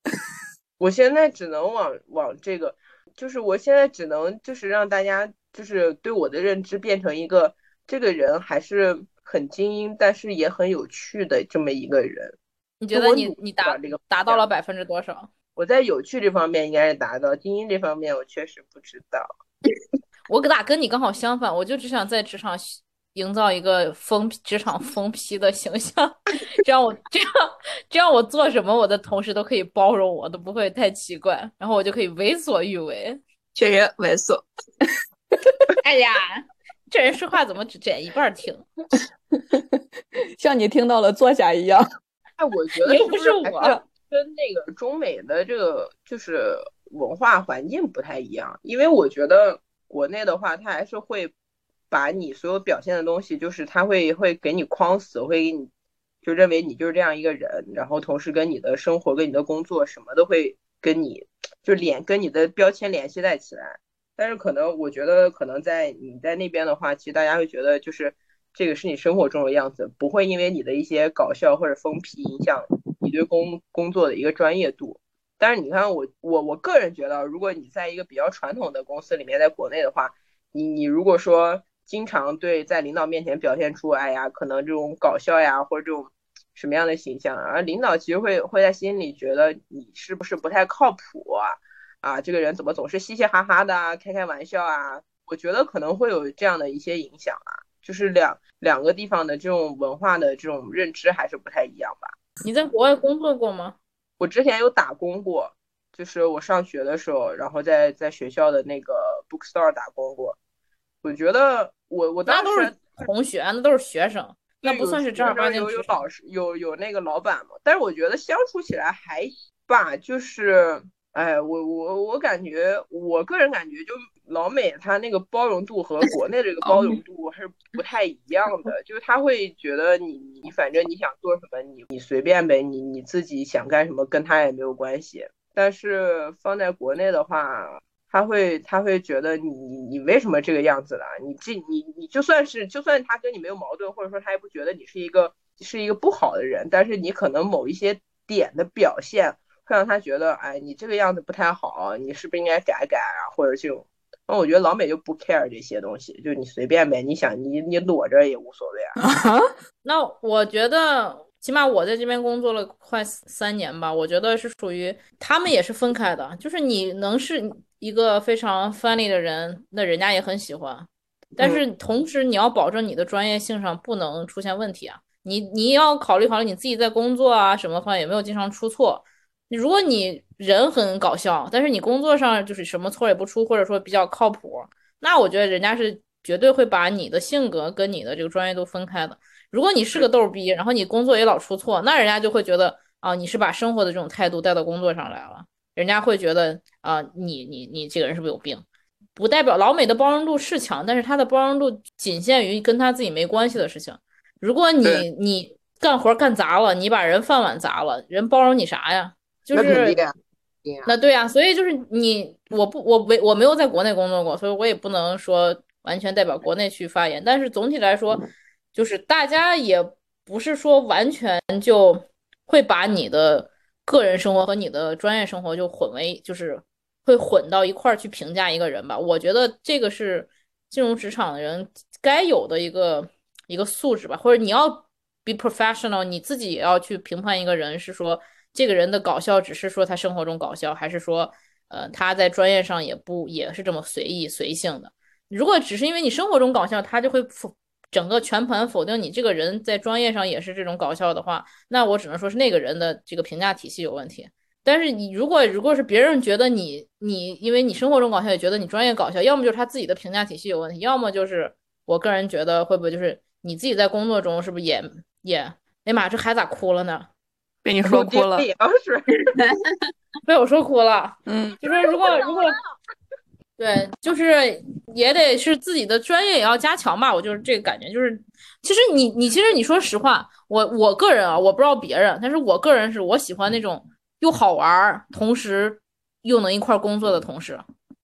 我现在只能往往这个，就是我现在只能就是让大家。就是对我的认知变成一个这个人还是很精英，但是也很有趣的这么一个人。你觉得你你达这个达到了百分之多少？我在有趣这方面应该是达到，精英这方面我确实不知道。我咋跟你刚好相反？我就只想在职场营造一个疯职场疯批的形象，这样我这样这样我做什么，我的同事都可以包容我，都不会太奇怪，然后我就可以为所欲为。确实猥琐。哎呀，这人说话怎么只剪一半听？像你听到了坐下一样。哎，我觉得又不是我，跟那个中美的这个就是文化环境不太一样。因为我觉得国内的话，他还是会把你所有表现的东西，就是他会会给你框死，会给你就认为你就是这样一个人，然后同时跟你的生活、跟你的工作什么都会跟你就连跟你的标签联系在起来。但是可能我觉得，可能在你在那边的话，其实大家会觉得就是这个是你生活中的样子，不会因为你的一些搞笑或者疯批影响你对工工作的一个专业度。但是你看我我我个人觉得，如果你在一个比较传统的公司里面，在国内的话，你你如果说经常对在领导面前表现出哎呀，可能这种搞笑呀或者这种什么样的形象，而领导其实会会在心里觉得你是不是不太靠谱啊？啊，这个人怎么总是嘻嘻哈哈的，开开玩笑啊？我觉得可能会有这样的一些影响啊，就是两两个地方的这种文化的这种认知还是不太一样吧。你在国外工作过吗？我之前有打工过，就是我上学的时候，然后在在学校的那个 bookstore 打工过。我觉得我我当时那都是同学，那都是学生，那不算是正儿八经。有有老师，有有那个老板嘛？但是我觉得相处起来还吧，就是。哎，我我我感觉，我个人感觉，就老美他那个包容度和国内这个包容度还是不太一样的。就是他会觉得你你反正你想做什么，你你随便呗，你你自己想干什么跟他也没有关系。但是放在国内的话，他会他会觉得你你你为什么这个样子了？你这你你就算是就算他跟你没有矛盾，或者说他也不觉得你是一个是一个不好的人，但是你可能某一些点的表现。会让他觉得，哎，你这个样子不太好，你是不是应该改改啊？或者这种，那我觉得老美就不 care 这些东西，就你随便呗，你想你你裸着也无所谓啊。那我觉得，起码我在这边工作了快三年吧，我觉得是属于他们也是分开的，就是你能是一个非常 funny 的人，那人家也很喜欢，但是同时你要保证你的专业性上不能出现问题啊，你你要考虑考虑你自己在工作啊什么方面有没有经常出错。如果你人很搞笑，但是你工作上就是什么错也不出，或者说比较靠谱，那我觉得人家是绝对会把你的性格跟你的这个专业都分开的。如果你是个逗逼，然后你工作也老出错，那人家就会觉得啊，你是把生活的这种态度带到工作上来了，人家会觉得啊，你你你这个人是不是有病？不代表老美的包容度是强，但是他的包容度仅限于跟他自己没关系的事情。如果你你干活干砸了，你把人饭碗砸了，人包容你啥呀？就是那对呀，所以就是你我不我没我没有在国内工作过，所以我也不能说完全代表国内去发言。但是总体来说，就是大家也不是说完全就会把你的个人生活和你的专业生活就混为就是。会混到一块儿去评价一个人吧？我觉得这个是进入职场的人该有的一个一个素质吧。或者你要 be professional，你自己也要去评判一个人，是说这个人的搞笑只是说他生活中搞笑，还是说呃他在专业上也不也是这么随意随性的？如果只是因为你生活中搞笑，他就会否整个全盘否定你这个人在专业上也是这种搞笑的话，那我只能说是那个人的这个评价体系有问题。但是你如果如果是别人觉得你你因为你生活中搞笑也觉得你专业搞笑，要么就是他自己的评价体系有问题，要么就是我个人觉得会不会就是你自己在工作中是不是也也哎妈这孩咋哭了呢？被你说哭了，被我说哭了。嗯，就是如果如果 对，就是也得是自己的专业也要加强吧。我就是这个感觉，就是其实你你其实你说实话，我我个人啊，我不知道别人，但是我个人是我喜欢那种。又好玩，同时又能一块工作的同事，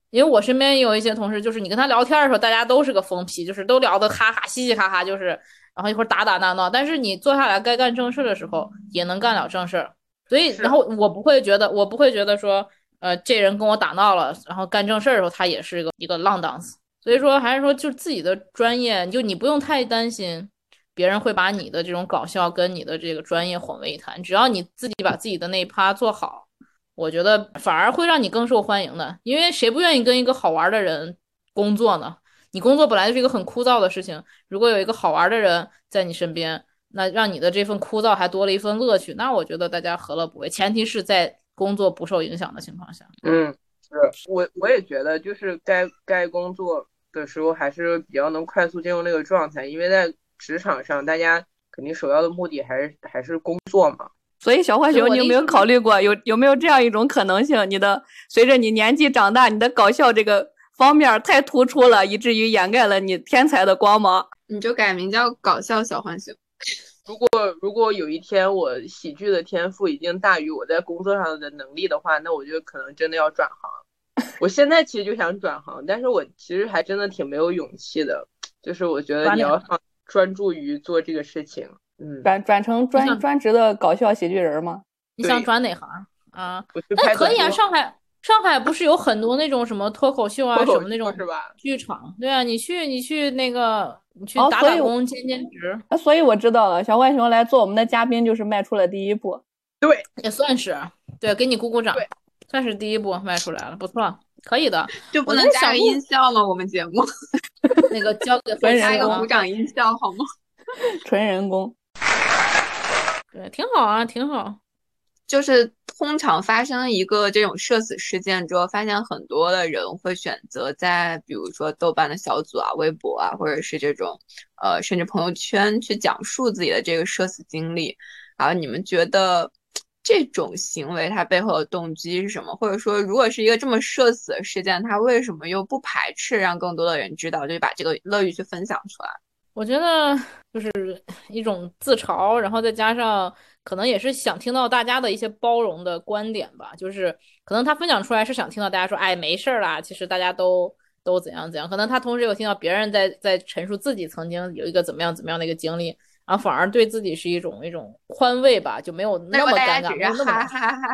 因为我身边也有一些同事，就是你跟他聊天的时候，大家都是个疯批，就是都聊得哈哈嘻嘻哈哈，就是然后一会儿打打闹闹，但是你坐下来该干正事的时候，也能干了正事儿。所以，然后我不会觉得，我不会觉得说，呃，这人跟我打闹了，然后干正事儿的时候，他也是一个一个浪荡子。所以说，还是说就自己的专业，就你不用太担心。别人会把你的这种搞笑跟你的这个专业混为一谈，只要你自己把自己的那一趴做好，我觉得反而会让你更受欢迎的。因为谁不愿意跟一个好玩的人工作呢？你工作本来就是一个很枯燥的事情，如果有一个好玩的人在你身边，那让你的这份枯燥还多了一份乐趣，那我觉得大家何乐不为？前提是在工作不受影响的情况下。嗯，是我我也觉得，就是该该工作的时候还是比较能快速进入那个状态，因为在。职场上，大家肯定首要的目的还是还是工作嘛。所以，小浣熊，你有没有考虑过，有有没有这样一种可能性？你的随着你年纪长大，你的搞笑这个方面太突出了，以至于掩盖了你天才的光芒。你就改名叫搞笑小浣熊。如果如果有一天我喜剧的天赋已经大于我在工作上的能力的话，那我就可能真的要转行。我现在其实就想转行，但是我其实还真的挺没有勇气的。就是我觉得你要放。专注于做这个事情，嗯，转转成专专职的搞笑喜剧人吗？你想转哪行啊？那可以啊，上海上海不是有很多那种什么脱口秀啊，什么那种是吧？剧场，对啊，你去你去那个你去打打工兼兼职。啊所以我知道了，小浣熊来做我们的嘉宾就是迈出了第一步，对，也算是对，给你鼓鼓掌，算是第一步迈出来了，不错。可以的，就不能加个音效吗？我们节目 那个交给 加一个鼓掌音效好吗？纯人工，对，挺好啊，挺好。就是通常发生一个这种社死事件之后，发现很多的人会选择在比如说豆瓣的小组啊、微博啊，或者是这种呃甚至朋友圈去讲述自己的这个社死经历。然后你们觉得？这种行为它背后的动机是什么？或者说，如果是一个这么社死的事件，他为什么又不排斥让更多的人知道，就把这个乐于去分享出来？我觉得就是一种自嘲，然后再加上可能也是想听到大家的一些包容的观点吧。就是可能他分享出来是想听到大家说，哎，没事儿啦，其实大家都都怎样怎样。可能他同时又听到别人在在陈述自己曾经有一个怎么样怎么样的一个经历。然后反而对自己是一种一种宽慰吧，就没有那么尴尬，没有那么。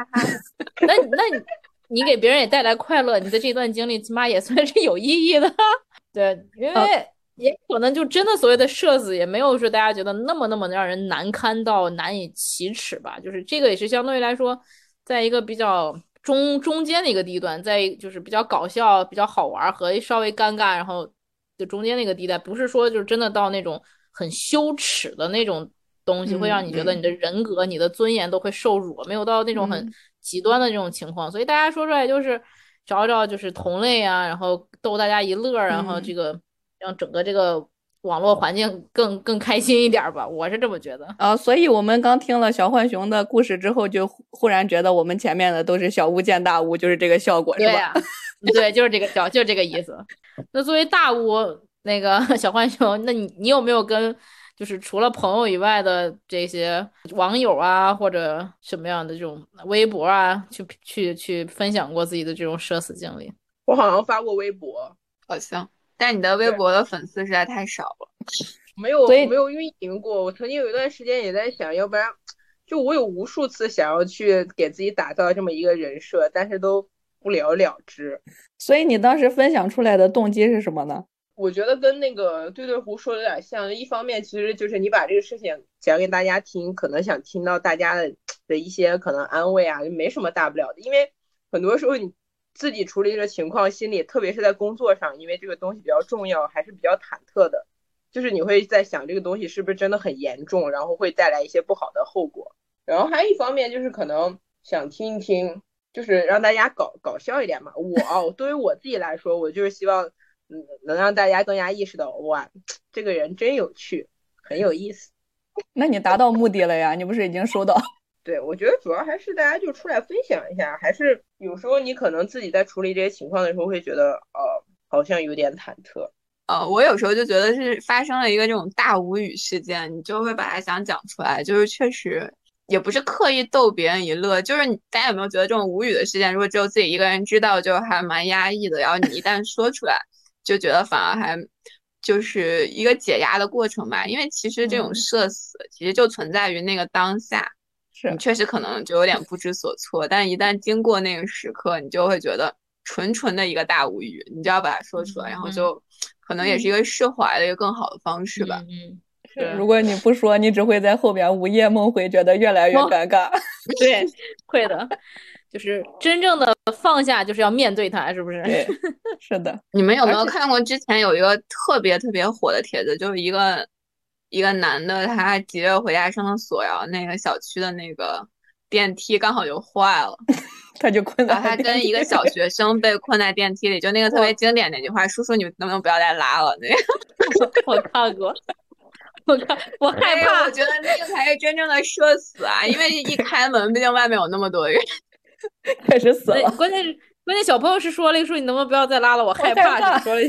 那那你你给别人也带来快乐，你的这段经历起码也算是有意义的。对，因为也可能就真的所谓的社死，也没有说大家觉得那么那么让人难堪到难以启齿吧。就是这个也是相对于来说，在一个比较中中间的一个地段，在就是比较搞笑、比较好玩和稍微尴尬，然后就中间那个地带，不是说就是真的到那种。很羞耻的那种东西，会让你觉得你的人格、你的尊严都会受辱，没有到那种很极端的这种情况。所以大家说出来就是找找就是同类啊，然后逗大家一乐，然后这个让整个这个网络环境更更开心一点吧。我是这么觉得啊。所以我们刚听了小浣熊的故事之后，就忽然觉得我们前面的都是小巫见大巫，就是这个效果，是吧？对，就是这个小，就是这个意思。那作为大巫那个 小浣熊，那你你有没有跟就是除了朋友以外的这些网友啊，或者什么样的这种微博啊，去去去分享过自己的这种社死经历？我好像发过微博，好像，但你的微博的粉丝实在太少了，没有没有运营过。我曾经有一段时间也在想，要不然就我有无数次想要去给自己打造这么一个人设，但是都不了了之。所以你当时分享出来的动机是什么呢？我觉得跟那个对对胡说的有点像。一方面，其实就是你把这个事情讲给大家听，可能想听到大家的的一些可能安慰啊，就没什么大不了的。因为很多时候你。自己处理这个情况，心里特别是在工作上，因为这个东西比较重要，还是比较忐忑的。就是你会在想这个东西是不是真的很严重，然后会带来一些不好的后果。然后还有一方面就是可能想听一听，就是让大家搞搞笑一点嘛。我对于我自己来说，我就是希望，嗯，能让大家更加意识到，哇，这个人真有趣，很有意思。那你达到目的了呀？你不是已经收到？对，我觉得主要还是大家就出来分享一下，还是有时候你可能自己在处理这些情况的时候会觉得，呃，好像有点忐忑。呃，我有时候就觉得是发生了一个这种大无语事件，你就会把它想讲出来，就是确实也不是刻意逗别人一乐，就是大家有没有觉得这种无语的事件，如果只有自己一个人知道，就还蛮压抑的，然后你一旦说出来，就觉得反而还就是一个解压的过程吧，因为其实这种社死其实就存在于那个当下。你确实可能就有点不知所措，但一旦经过那个时刻，你就会觉得纯纯的一个大无语，你就要把它说出来，然后就可能也是一个释怀的一个更好的方式吧。嗯，是。如果你不说，你只会在后边午夜梦回，觉得越来越尴尬。对，会的，就是真正的放下，就是要面对它，是不是？对，是的。你们有没有看过之前有一个特别特别火的帖子，就是一个。一个男的，他急着回家上厕所，然后那个小区的那个电梯刚好就坏了，他就困在。他跟一个小学生被困在电梯里，就那个特别经典那句话：“叔叔，你能不能不要再拉了？”那个 我看过，我看我害怕，我觉得那个才是真正的社死啊！因为一开门，毕竟外面有那么多人，开始死了。关键是关键小朋友是说了一说：“你能不能不要再拉了？”我害怕，说了。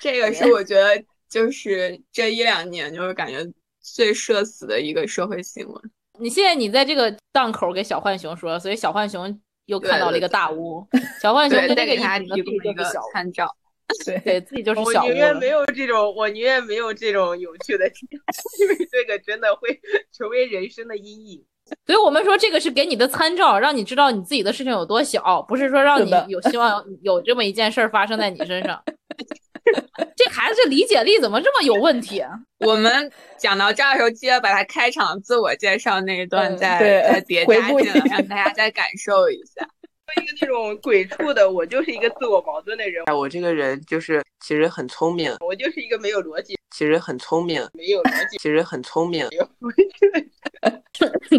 这个是我觉得。就是这一两年，就是感觉最社死的一个社会新闻。你现在你在这个档口给小浣熊说，所以小浣熊又看到了一个大屋。小浣熊跟这个他提供一个参照，对对，自己就是小屋。我宁愿没有这种，我宁愿没有这种有趣的，因为这个真的会成为人生的阴影。所以我们说，这个是给你的参照，让你知道你自己的事情有多小，不是说让你有希望有这么一件事儿发生在你身上。这孩子这理解力怎么这么有问题？我们讲到这儿的时候，记得把他开场自我介绍那一段再再叠加进来，让大家再感受一下。一个那种鬼畜的，我就是一个自我矛盾的人。我这个人就是其实很聪明，我就是一个没有逻辑，其实很聪明，没有逻辑，其实很聪明。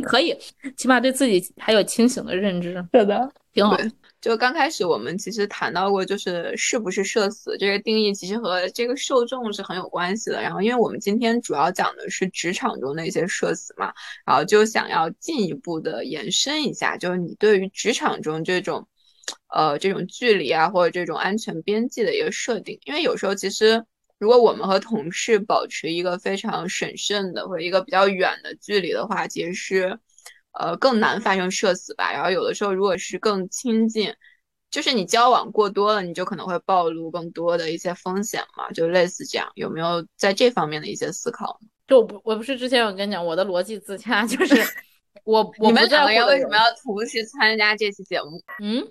可以，起码对自己还有清醒的认知，是的，挺好。就刚开始我们其实谈到过，就是是不是社死这个定义，其实和这个受众是很有关系的。然后，因为我们今天主要讲的是职场中的一些社死嘛，然后就想要进一步的延伸一下，就是你对于职场中这种，呃，这种距离啊，或者这种安全边际的一个设定。因为有时候其实，如果我们和同事保持一个非常审慎的或者一个比较远的距离的话，其实是。呃，更难发生社死吧。然后有的时候，如果是更亲近，就是你交往过多了，你就可能会暴露更多的一些风险嘛，就类似这样。有没有在这方面的一些思考？就我不，我不是之前有跟你讲我的逻辑自洽，就是我 我们两个人为什么要同时参加这期节目？嗯，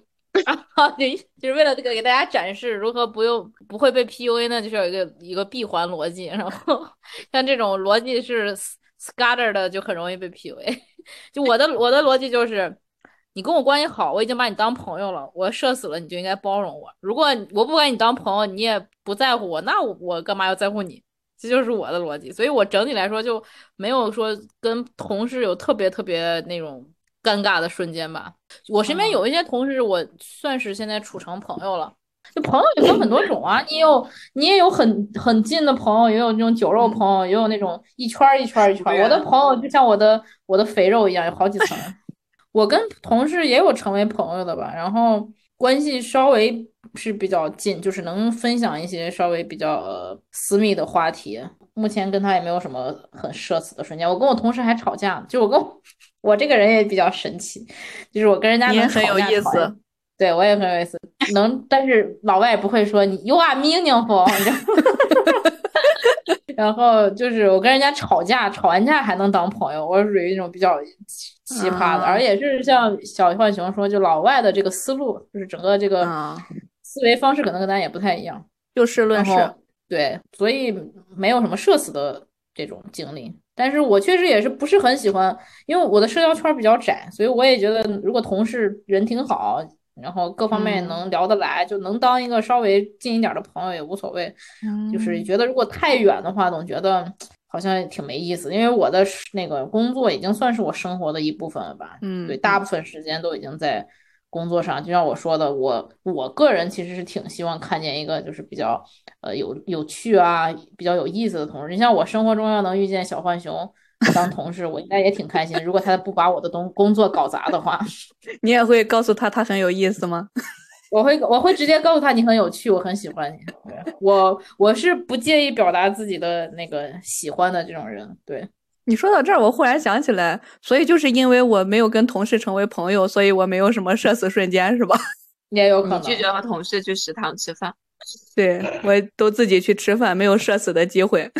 啊对，就是为了这个给大家展示如何不用不会被 PUA 呢？就是有一个一个闭环逻辑，然后像这种逻辑是 scatter 的，就很容易被 PUA。就我的我的逻辑就是，你跟我关系好，我已经把你当朋友了，我社死了你就应该包容我。如果我不把你当朋友，你也不在乎我，那我我干嘛要在乎你？这就是我的逻辑。所以我整体来说就没有说跟同事有特别特别那种尴尬的瞬间吧。我身边有一些同事，我算是现在处成朋友了。就朋友也分很多种啊，你有你也有很很近的朋友，也有那种酒肉朋友，也有那种一圈一圈一圈。我的朋友就像我的我的肥肉一样，有好几层。我跟同事也有成为朋友的吧，然后关系稍微是比较近，就是能分享一些稍微比较呃私密的话题。目前跟他也没有什么很社死的瞬间。我跟我同事还吵架，就我跟我 我这个人也比较神奇，就是我跟人家也很有意思。对我也很有意思，能，但是老外不会说你 you are meaningful，然后就是我跟人家吵架，吵完架还能当朋友，我是属于那种比较奇葩的，而且是像小浣熊说，就老外的这个思路，就是整个这个思维方式可能跟咱也不太一样，就事论事，对，所以没有什么社死的这种经历，但是我确实也是不是很喜欢，因为我的社交圈比较窄，所以我也觉得如果同事人挺好。然后各方面能聊得来，就能当一个稍微近一点的朋友也无所谓。就是觉得如果太远的话，总觉得好像挺没意思。因为我的那个工作已经算是我生活的一部分了吧。嗯，对，大部分时间都已经在工作上。就像我说的，我我个人其实是挺希望看见一个就是比较呃有有趣啊、比较有意思的同事。你像我生活中要能遇见小浣熊。当同事，我应该也挺开心。如果他不把我的东工作搞砸的话，你也会告诉他他很有意思吗？我会，我会直接告诉他你很有趣，我很喜欢你。我我是不介意表达自己的那个喜欢的这种人。对你说到这儿，我忽然想起来，所以就是因为我没有跟同事成为朋友，所以我没有什么社死瞬间，是吧？也有可能拒绝和同事去食堂吃饭，对我都自己去吃饭，没有社死的机会。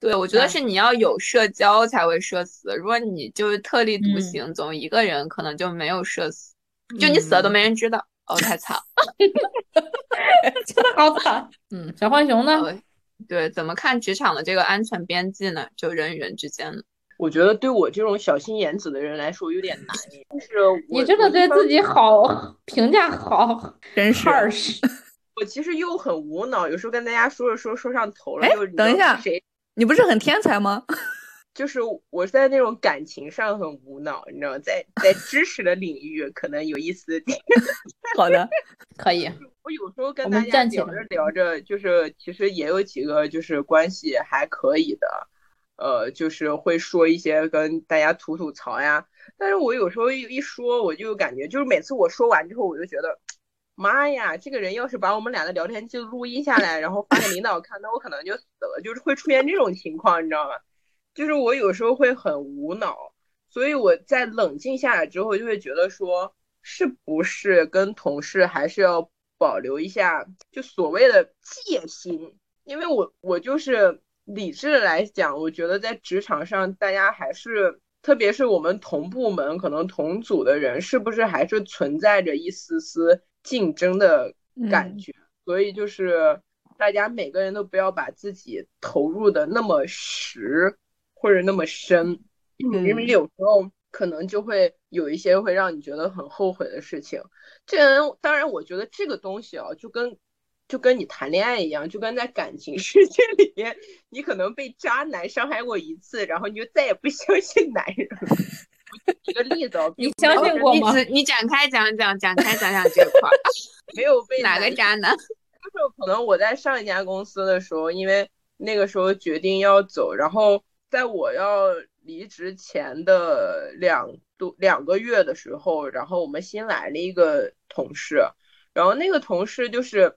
对，我觉得是你要有社交才会社死。如果你就是特立独行，总一个人，可能就没有社死。就你死了都没人知道，哦，太惨了，真的好惨。嗯，小浣熊呢？对，怎么看职场的这个安全边际呢？就人与人之间的，我觉得对我这种小心眼子的人来说有点难。就是你真的对自己好评价好，真是。我其实又很无脑，有时候跟大家说着说说上头了。哎，等一下，谁？你不是很天才吗？就是我在那种感情上很无脑，你知道，在在知识的领域可能有意思点。好的，可以。我有时候跟大家聊着聊着，就是其实也有几个就是关系还可以的，呃，就是会说一些跟大家吐吐槽呀。但是我有时候一说，我就感觉就是每次我说完之后，我就觉得。妈呀，这个人要是把我们俩的聊天记录录音下来，然后发给领导看，那我可能就死了。就是会出现这种情况，你知道吗？就是我有时候会很无脑，所以我在冷静下来之后，就会觉得说，是不是跟同事还是要保留一下就所谓的戒心？因为我我就是理智的来讲，我觉得在职场上，大家还是，特别是我们同部门可能同组的人，是不是还是存在着一丝丝。竞争的感觉，所以就是大家每个人都不要把自己投入的那么实或者那么深，因为有时候可能就会有一些会让你觉得很后悔的事情。这人当然，我觉得这个东西啊，就跟就跟你谈恋爱一样，就跟在感情 世界里面，你可能被渣男伤害过一次，然后你就再也不相信男人了。举个例子哦，你相信过吗？你展开讲讲，展开讲讲这块。没有被哪个渣男？就是可能我在上一家公司的时候，因为那个时候决定要走，然后在我要离职前的两多两个月的时候，然后我们新来了一个同事，然后那个同事就是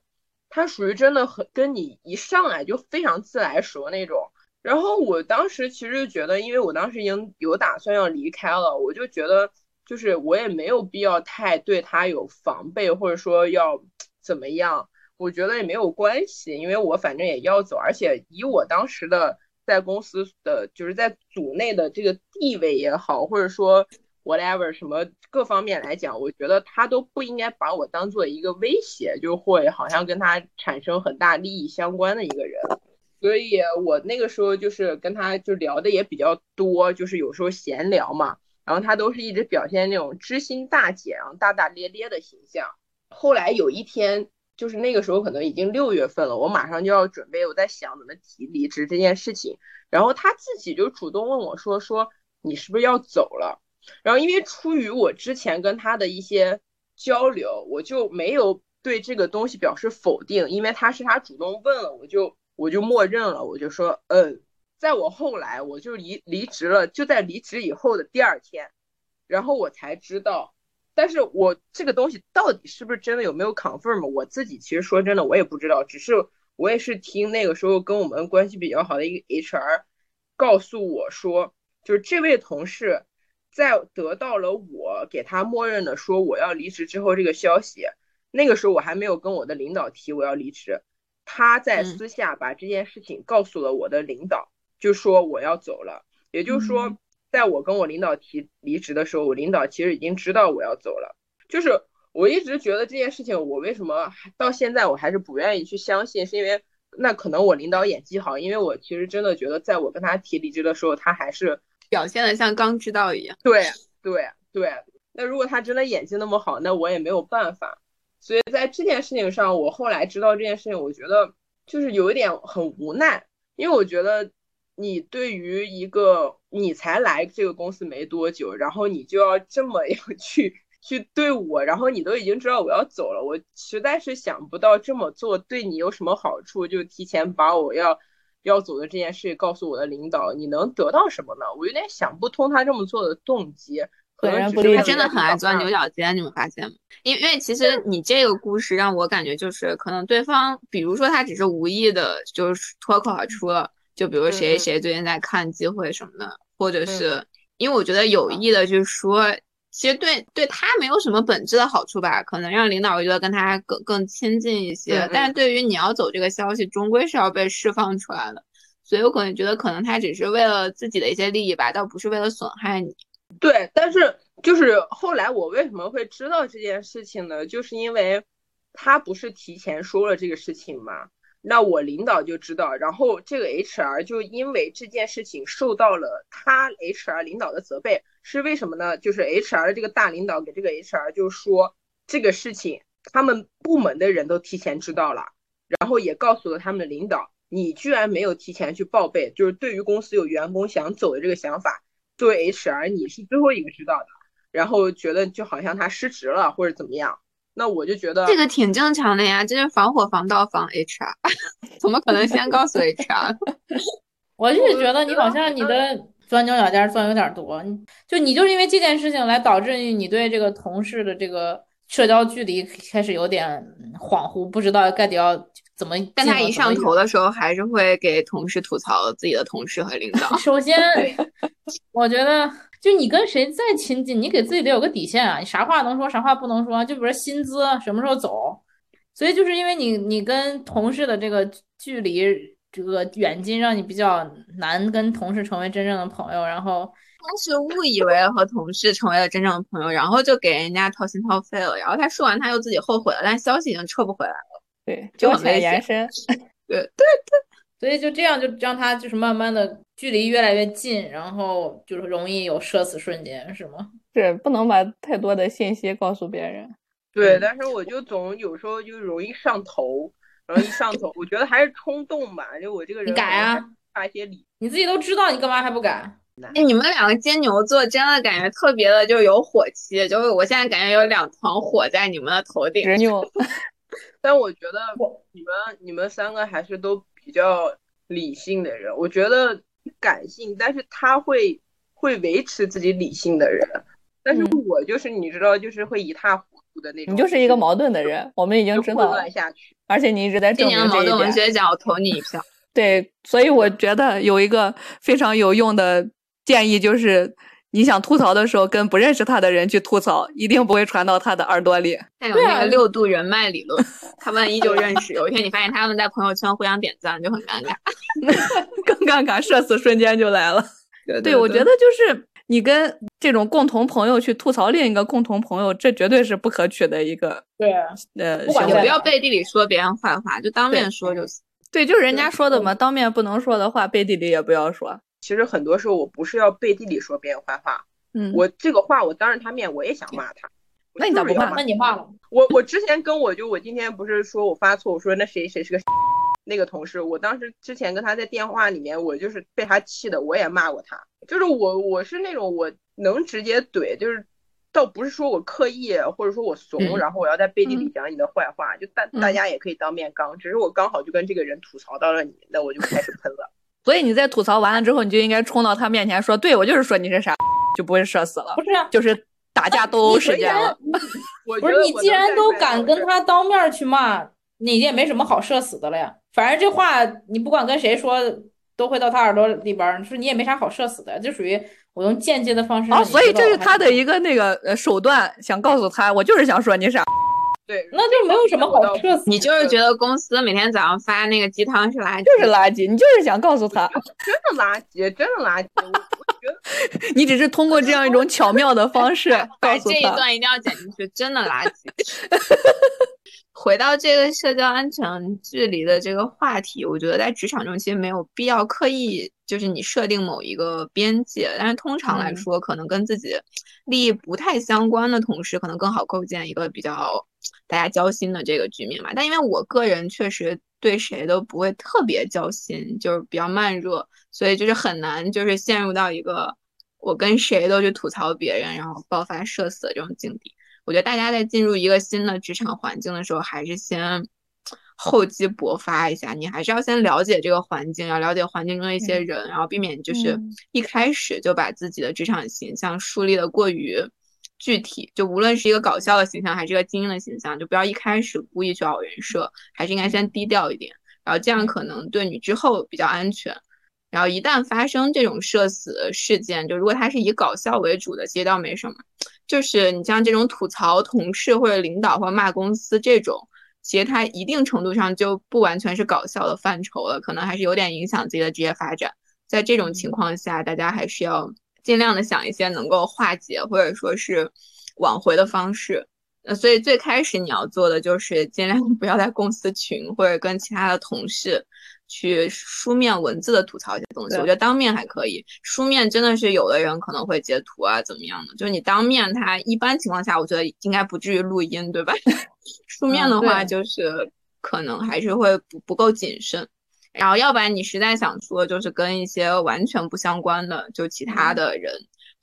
他属于真的很跟你一上来就非常自来熟那种。然后我当时其实就觉得，因为我当时已经有打算要离开了，我就觉得就是我也没有必要太对他有防备，或者说要怎么样，我觉得也没有关系，因为我反正也要走，而且以我当时的在公司的就是在组内的这个地位也好，或者说 whatever 什么各方面来讲，我觉得他都不应该把我当做一个威胁，就会好像跟他产生很大利益相关的一个人。所以，我那个时候就是跟他就聊的也比较多，就是有时候闲聊嘛。然后他都是一直表现那种知心大姐，然后大大咧咧的形象。后来有一天，就是那个时候可能已经六月份了，我马上就要准备，我在想怎么提离职这件事情。然后他自己就主动问我说：“说你是不是要走了？”然后因为出于我之前跟他的一些交流，我就没有对这个东西表示否定，因为他是他主动问了，我就。我就默认了，我就说，嗯，在我后来，我就离离职了，就在离职以后的第二天，然后我才知道，但是我这个东西到底是不是真的有没有 confirm？我自己其实说真的我也不知道，只是我也是听那个时候跟我们关系比较好的一个 HR 告诉我说，就是这位同事在得到了我给他默认的说我要离职之后这个消息，那个时候我还没有跟我的领导提我要离职，他在私下把这件事情告诉了我的领导，就说我要走了，也就是说。在我跟我领导提离职的时候，我领导其实已经知道我要走了。就是我一直觉得这件事情，我为什么到现在我还是不愿意去相信，是因为那可能我领导演技好，因为我其实真的觉得，在我跟他提离职的时候，他还是表现的像刚知道一样。对对对，那如果他真的演技那么好，那我也没有办法。所以在这件事情上，我后来知道这件事情，我觉得就是有一点很无奈，因为我觉得。你对于一个你才来这个公司没多久，然后你就要这么要去 去对我，然后你都已经知道我要走了，我实在是想不到这么做对你有什么好处，就提前把我要要走的这件事告诉我的领导，你能得到什么呢？我有点想不通他这么做的动机。可能他真的很爱钻牛角尖，你们发现吗？因因为其实你这个故事让我感觉就是可能对方，比如说他只是无意的，就是脱口而出了。就比如谁谁最近在看机会什么的，或者是因为我觉得有意的，就是说，其实对对他没有什么本质的好处吧，可能让领导觉得跟他更更亲近一些。但是对于你要走这个消息，终归是要被释放出来的，所以我可能觉得可能他只是为了自己的一些利益吧，倒不是为了损害你。对，但是就是后来我为什么会知道这件事情呢？就是因为他不是提前说了这个事情吗？那我领导就知道，然后这个 HR 就因为这件事情受到了他 HR 领导的责备，是为什么呢？就是 HR 这个大领导给这个 HR 就说这个事情他们部门的人都提前知道了，然后也告诉了他们的领导，你居然没有提前去报备，就是对于公司有员工想走的这个想法，作为 HR 你是最后一个知道的，然后觉得就好像他失职了或者怎么样。那我就觉得这个挺正常的呀，这是防火防盗防 HR，怎么可能先告诉 HR？我就是觉得你好像你的钻牛角尖钻有点多，就你就是因为这件事情来导致你对这个同事的这个社交距离开始有点恍惚，不知道该得要怎么。但他一上头的时候，还是会给同事吐槽自己的同事和领导。首先，我觉得。就你跟谁再亲近，你给自己得有个底线啊！你啥话能说，啥话不能说。就比如薪资什么时候走，所以就是因为你你跟同事的这个距离这个远近，让你比较难跟同事成为真正的朋友。然后他是误以为和同事成为了真正的朋友，然后就给人家掏心掏肺了。然后他说完他又自己后悔了，但消息已经撤不回来了。对，就很延伸。对对对。所以就这样，就让他就是慢慢的距离越来越近，然后就是容易有社死瞬间，是吗？是不能把太多的信息告诉别人。对，但是我就总有时候就容易上头，然后一上头，我觉得还是冲动吧。就我这个人，你改啊，发一些理，你自己都知道，你干嘛还不改？哎，你们两个金牛座真的感觉特别的就有火气，就是我现在感觉有两团火在你们的头顶。执拗。但我觉得你们你们三个还是都。比较理性的人，我觉得感性，但是他会会维持自己理性的人，但是我就是你知道，就是会一塌糊涂的那种。你就是一个矛盾的人，我们已经知道。乱下去，而且你一直在证明这一点。矛盾文学奖，我投你一票。对，所以我觉得有一个非常有用的建议就是。你想吐槽的时候，跟不认识他的人去吐槽，一定不会传到他的耳朵里。还有那个六度人脉理论，他万一就认识，有一天你发现他们在朋友圈互相点赞，就很尴尬，更尴尬，社死瞬间就来了。对，我觉得就是你跟这种共同朋友去吐槽另一个共同朋友，这绝对是不可取的一个。对，呃，也不要背地里说别人坏话，就当面说就行。对，就是人家说的嘛，当面不能说的话，背地里也不要说。其实很多时候我不是要背地里说别人坏话，嗯，我这个话我当着他面我也想骂他，那你咋不骂？那你骂了。我我之前跟我就我今天不是说我发错，我说那谁谁是个那个同事，我当时之前跟他在电话里面，我就是被他气的，我也骂过他，就是我我是那种我能直接怼，就是倒不是说我刻意或者说我怂，然后我要在背地里讲你的坏话，就大大家也可以当面刚，只是我刚好就跟这个人吐槽到了你，那我就开始喷了。所以你在吐槽完了之后，你就应该冲到他面前说：“对我就是说你是傻，就不会社死了。”不是，就是打架斗殴事件了。不是你既然都敢跟他当面去骂，你也没什么好社死的了呀。反正这话你不管跟谁说，都会到他耳朵里边，说你也没啥好社死的，就属于我用间接的方式。哦，所以这是他的一个那个呃手段，想告诉他，我就是想说你傻。对，那就没有什么好社死。你就是觉得公司每天早上发那个鸡汤是垃圾，就是垃圾。你就是想告诉他，真的垃圾，真的垃圾。我我觉得 你只是通过这样一种巧妙的方式 告诉他，这一段一定要剪进去，真的垃圾。回到这个社交安全距离的这个话题，我觉得在职场中其实没有必要刻意就是你设定某一个边界，但是通常来说，可能跟自己利益不太相关的同事，可能更好构建一个比较大家交心的这个局面嘛。但因为我个人确实对谁都不会特别交心，就是比较慢热，所以就是很难就是陷入到一个我跟谁都去吐槽别人，然后爆发社死的这种境地。我觉得大家在进入一个新的职场环境的时候，还是先厚积薄发一下。你还是要先了解这个环境，要了解环境中的一些人，然后避免就是一开始就把自己的职场形象树立的过于具体。就无论是一个搞笑的形象，还是一个精英的形象，就不要一开始故意去搞人设，还是应该先低调一点。然后这样可能对你之后比较安全。然后一旦发生这种社死事件，就如果他是以搞笑为主的，其实倒没什么。就是你像这种吐槽同事或者领导或者骂公司这种，其实它一定程度上就不完全是搞笑的范畴了，可能还是有点影响自己的职业发展。在这种情况下，大家还是要尽量的想一些能够化解或者说是挽回的方式。呃，所以最开始你要做的就是尽量不要在公司群或者跟其他的同事。去书面文字的吐槽一些东西，我觉得当面还可以。书面真的是有的人可能会截图啊，怎么样的？就是你当面，他一般情况下，我觉得应该不至于录音，对吧？书面的话，就是可能还是会不不够谨慎。然后，要不然你实在想说，就是跟一些完全不相关的，就其他的人，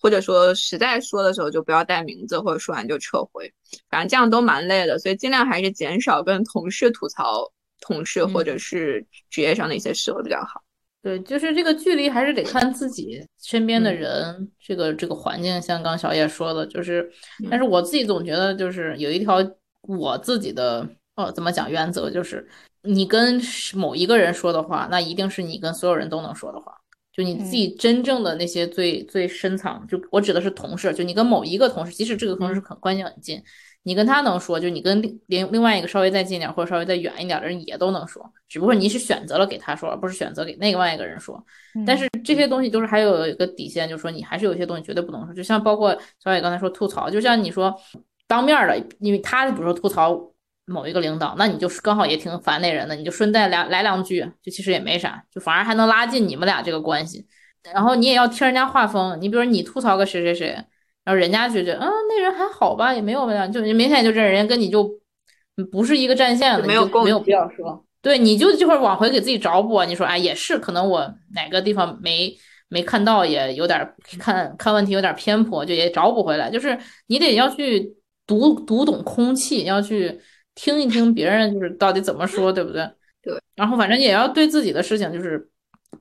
或者说实在说的时候就不要带名字，或者说完就撤回。反正这样都蛮累的，所以尽量还是减少跟同事吐槽。同事或者是职业上的一些事会比较好。对，就是这个距离还是得看自己身边的人，这个这个环境。像刚小叶说的，就是，但是我自己总觉得就是有一条我自己的哦，怎么讲原则，就是你跟某一个人说的话，那一定是你跟所有人都能说的话。就你自己真正的那些最最深藏，就我指的是同事，就你跟某一个同事，即使这个同事很关系很近。你跟他能说，就你跟另另外一个稍微再近点或者稍微再远一点的人也都能说，只不过你是选择了给他说，而不是选择给另外一个人说。但是这些东西就是还有一个底线，就是说你还是有些东西绝对不能说。就像包括小野刚才说吐槽，就像你说当面的，因为他比如说吐槽某一个领导，那你就是刚好也挺烦那人的，你就顺带来来两句，就其实也没啥，就反而还能拉近你们俩这个关系。然后你也要听人家话风，你比如你吐槽个谁谁谁。然后人家觉得，啊，那人还好吧，也没有吧，就明显就这人家跟你就不是一个战线的，没有没有必要说。对，你就这块往回给自己找补。你说，哎，也是，可能我哪个地方没没看到，也有点看看问题有点偏颇，就也找补回来。就是你得要去读读懂空气，要去听一听别人就是到底怎么说，对不对？对。然后反正也要对自己的事情就是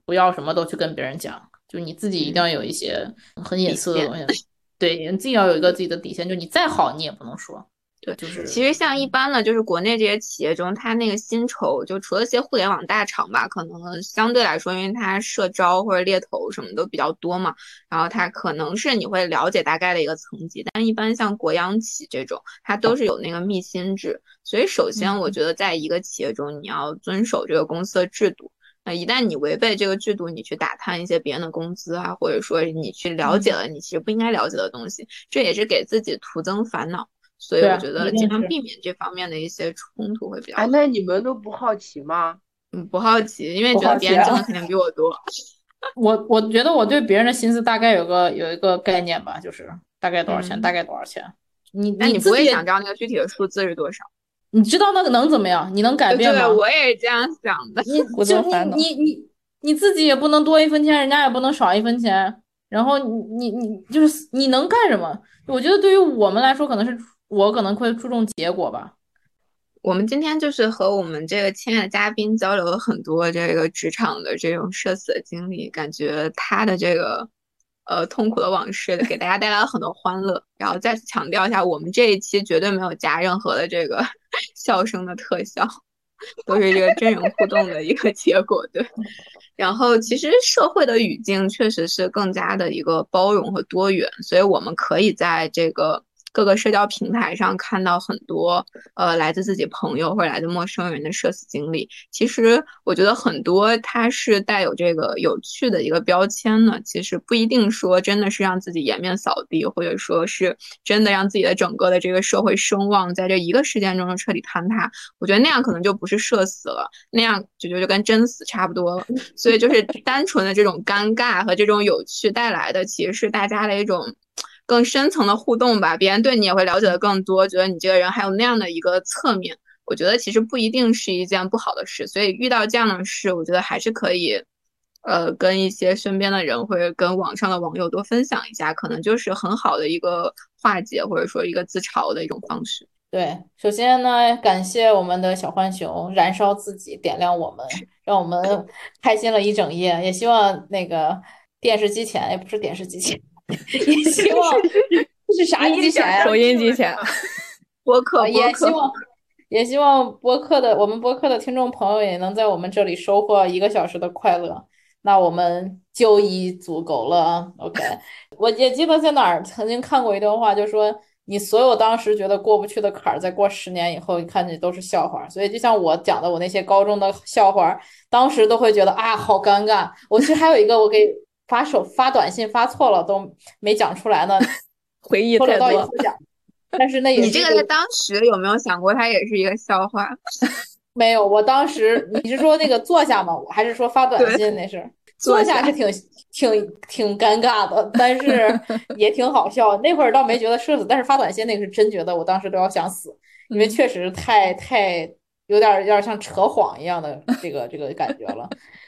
不要什么都去跟别人讲，就你自己一定要有一些很隐私的东西。对，你自己要有一个自己的底线，就你再好，你也不能说。对，就是其实像一般的，就是国内这些企业中，它那个薪酬，就除了些互联网大厂吧，可能相对来说，因为它社招或者猎头什么都比较多嘛，然后它可能是你会了解大概的一个层级。但一般像国央企这种，它都是有那个密薪制，所以首先我觉得，在一个企业中，你要遵守这个公司的制度。那一旦你违背这个制度，你去打探一些别人的工资啊，或者说你去了解了你其实不应该了解的东西，这也是给自己徒增烦恼。所以我觉得尽量避免这方面的一些冲突会比较好。哎，那你们都不好奇吗？嗯，不好奇，因为觉得别人挣的肯定比我多。我我觉得我对别人的薪资大概有个有一个概念吧，就是大概多少钱，大概多少钱。你那你不会想知道那个具体的数字是多少？你知道那个能怎么样？你能改变吗？对，我也是这样想的。你 就你你你你自己也不能多一分钱，人家也不能少一分钱。然后你你你就是你能干什么？我觉得对于我们来说，可能是我可能会注重结果吧。我们今天就是和我们这个亲爱的嘉宾交流了很多这个职场的这种社死的经历，感觉他的这个。呃痛苦的往事，给大家带来了很多欢乐。然后再次强调一下，我们这一期绝对没有加任何的这个 笑声的特效，都是这个真人互动的一个结果。对。然后其实社会的语境确实是更加的一个包容和多元，所以我们可以在这个。各个社交平台上看到很多呃来自自己朋友或者来自陌生人的社死经历，其实我觉得很多它是带有这个有趣的一个标签呢。其实不一定说真的是让自己颜面扫地，或者说是真的让自己的整个的这个社会声望在这一个事件中彻底坍塌。我觉得那样可能就不是社死了，那样就就就跟真死差不多了。所以就是单纯的这种尴尬和这种有趣带来的，其实是大家的一种。更深层的互动吧，别人对你也会了解的更多，觉得你这个人还有那样的一个侧面。我觉得其实不一定是一件不好的事，所以遇到这样的事，我觉得还是可以，呃，跟一些身边的人或者跟网上的网友多分享一下，可能就是很好的一个化解或者说一个自嘲的一种方式。对，首先呢，感谢我们的小浣熊燃烧自己，点亮我们，让我们 开心了一整夜。也希望那个电视机前，也不是电视机前。也希望是啥机前呀？收音机前，播客也希望也希望播客的我们播客的听众朋友也能在我们这里收获一个小时的快乐，那我们就已足够了。OK，我也记得在哪儿曾经看过一段话，就说你所有当时觉得过不去的坎儿，在过十年以后，你看见都是笑话。所以就像我讲的，我那些高中的笑话，当时都会觉得啊，好尴尬。我其实还有一个，我给。发手发短信发错了都没讲出来呢，回忆太多。但是那也你这个在当时有没有想过，它也是一个笑话？没有，我当时你是说那个坐下吗？还是说发短信？那是坐下是挺挺挺尴尬的，但是也挺好笑。那会儿倒没觉得社死，但是发短信那个是真觉得我当时都要想死，因为确实太太。有点有点像扯谎一样的这个这个感觉了，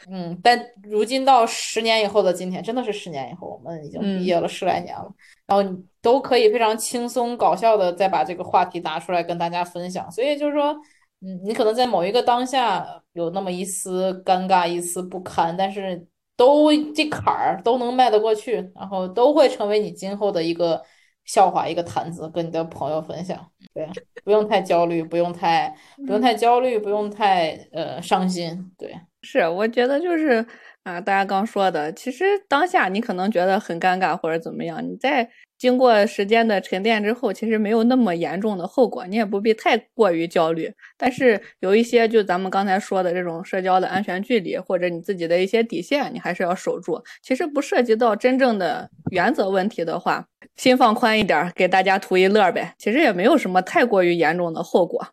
嗯，但如今到十年以后的今天，真的是十年以后，我们已经毕业了十来年了，然后你都可以非常轻松搞笑的再把这个话题拿出来跟大家分享，所以就是说，嗯，你可能在某一个当下有那么一丝尴尬，一丝不堪，但是都这坎儿都能迈得过去，然后都会成为你今后的一个。笑话一个谈资，跟你的朋友分享，对，不用太焦虑，不用太不用太焦虑，不用太呃伤心，对，是，我觉得就是啊，大家刚说的，其实当下你可能觉得很尴尬或者怎么样，你在。经过时间的沉淀之后，其实没有那么严重的后果，你也不必太过于焦虑。但是有一些，就咱们刚才说的这种社交的安全距离，或者你自己的一些底线，你还是要守住。其实不涉及到真正的原则问题的话，心放宽一点，给大家图一乐呗。其实也没有什么太过于严重的后果。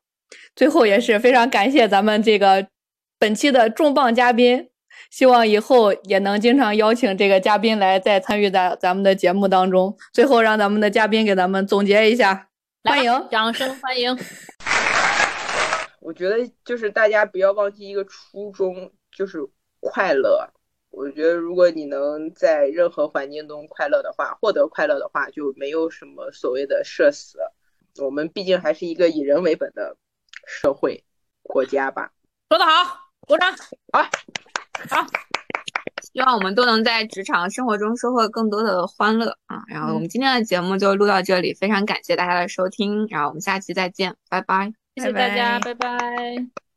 最后也是非常感谢咱们这个本期的重磅嘉宾。希望以后也能经常邀请这个嘉宾来再参与在咱们的节目当中。最后，让咱们的嘉宾给咱们总结一下，欢迎，掌声欢迎。我觉得就是大家不要忘记一个初衷，就是快乐。我觉得如果你能在任何环境中快乐的话，获得快乐的话，就没有什么所谓的社死。我们毕竟还是一个以人为本的社会国家吧。说得好，鼓掌。好。好，希望我们都能在职场生活中收获更多的欢乐啊！然后我们今天的节目就录到这里，非常感谢大家的收听，然后我们下期再见，拜拜，谢谢大家，拜拜。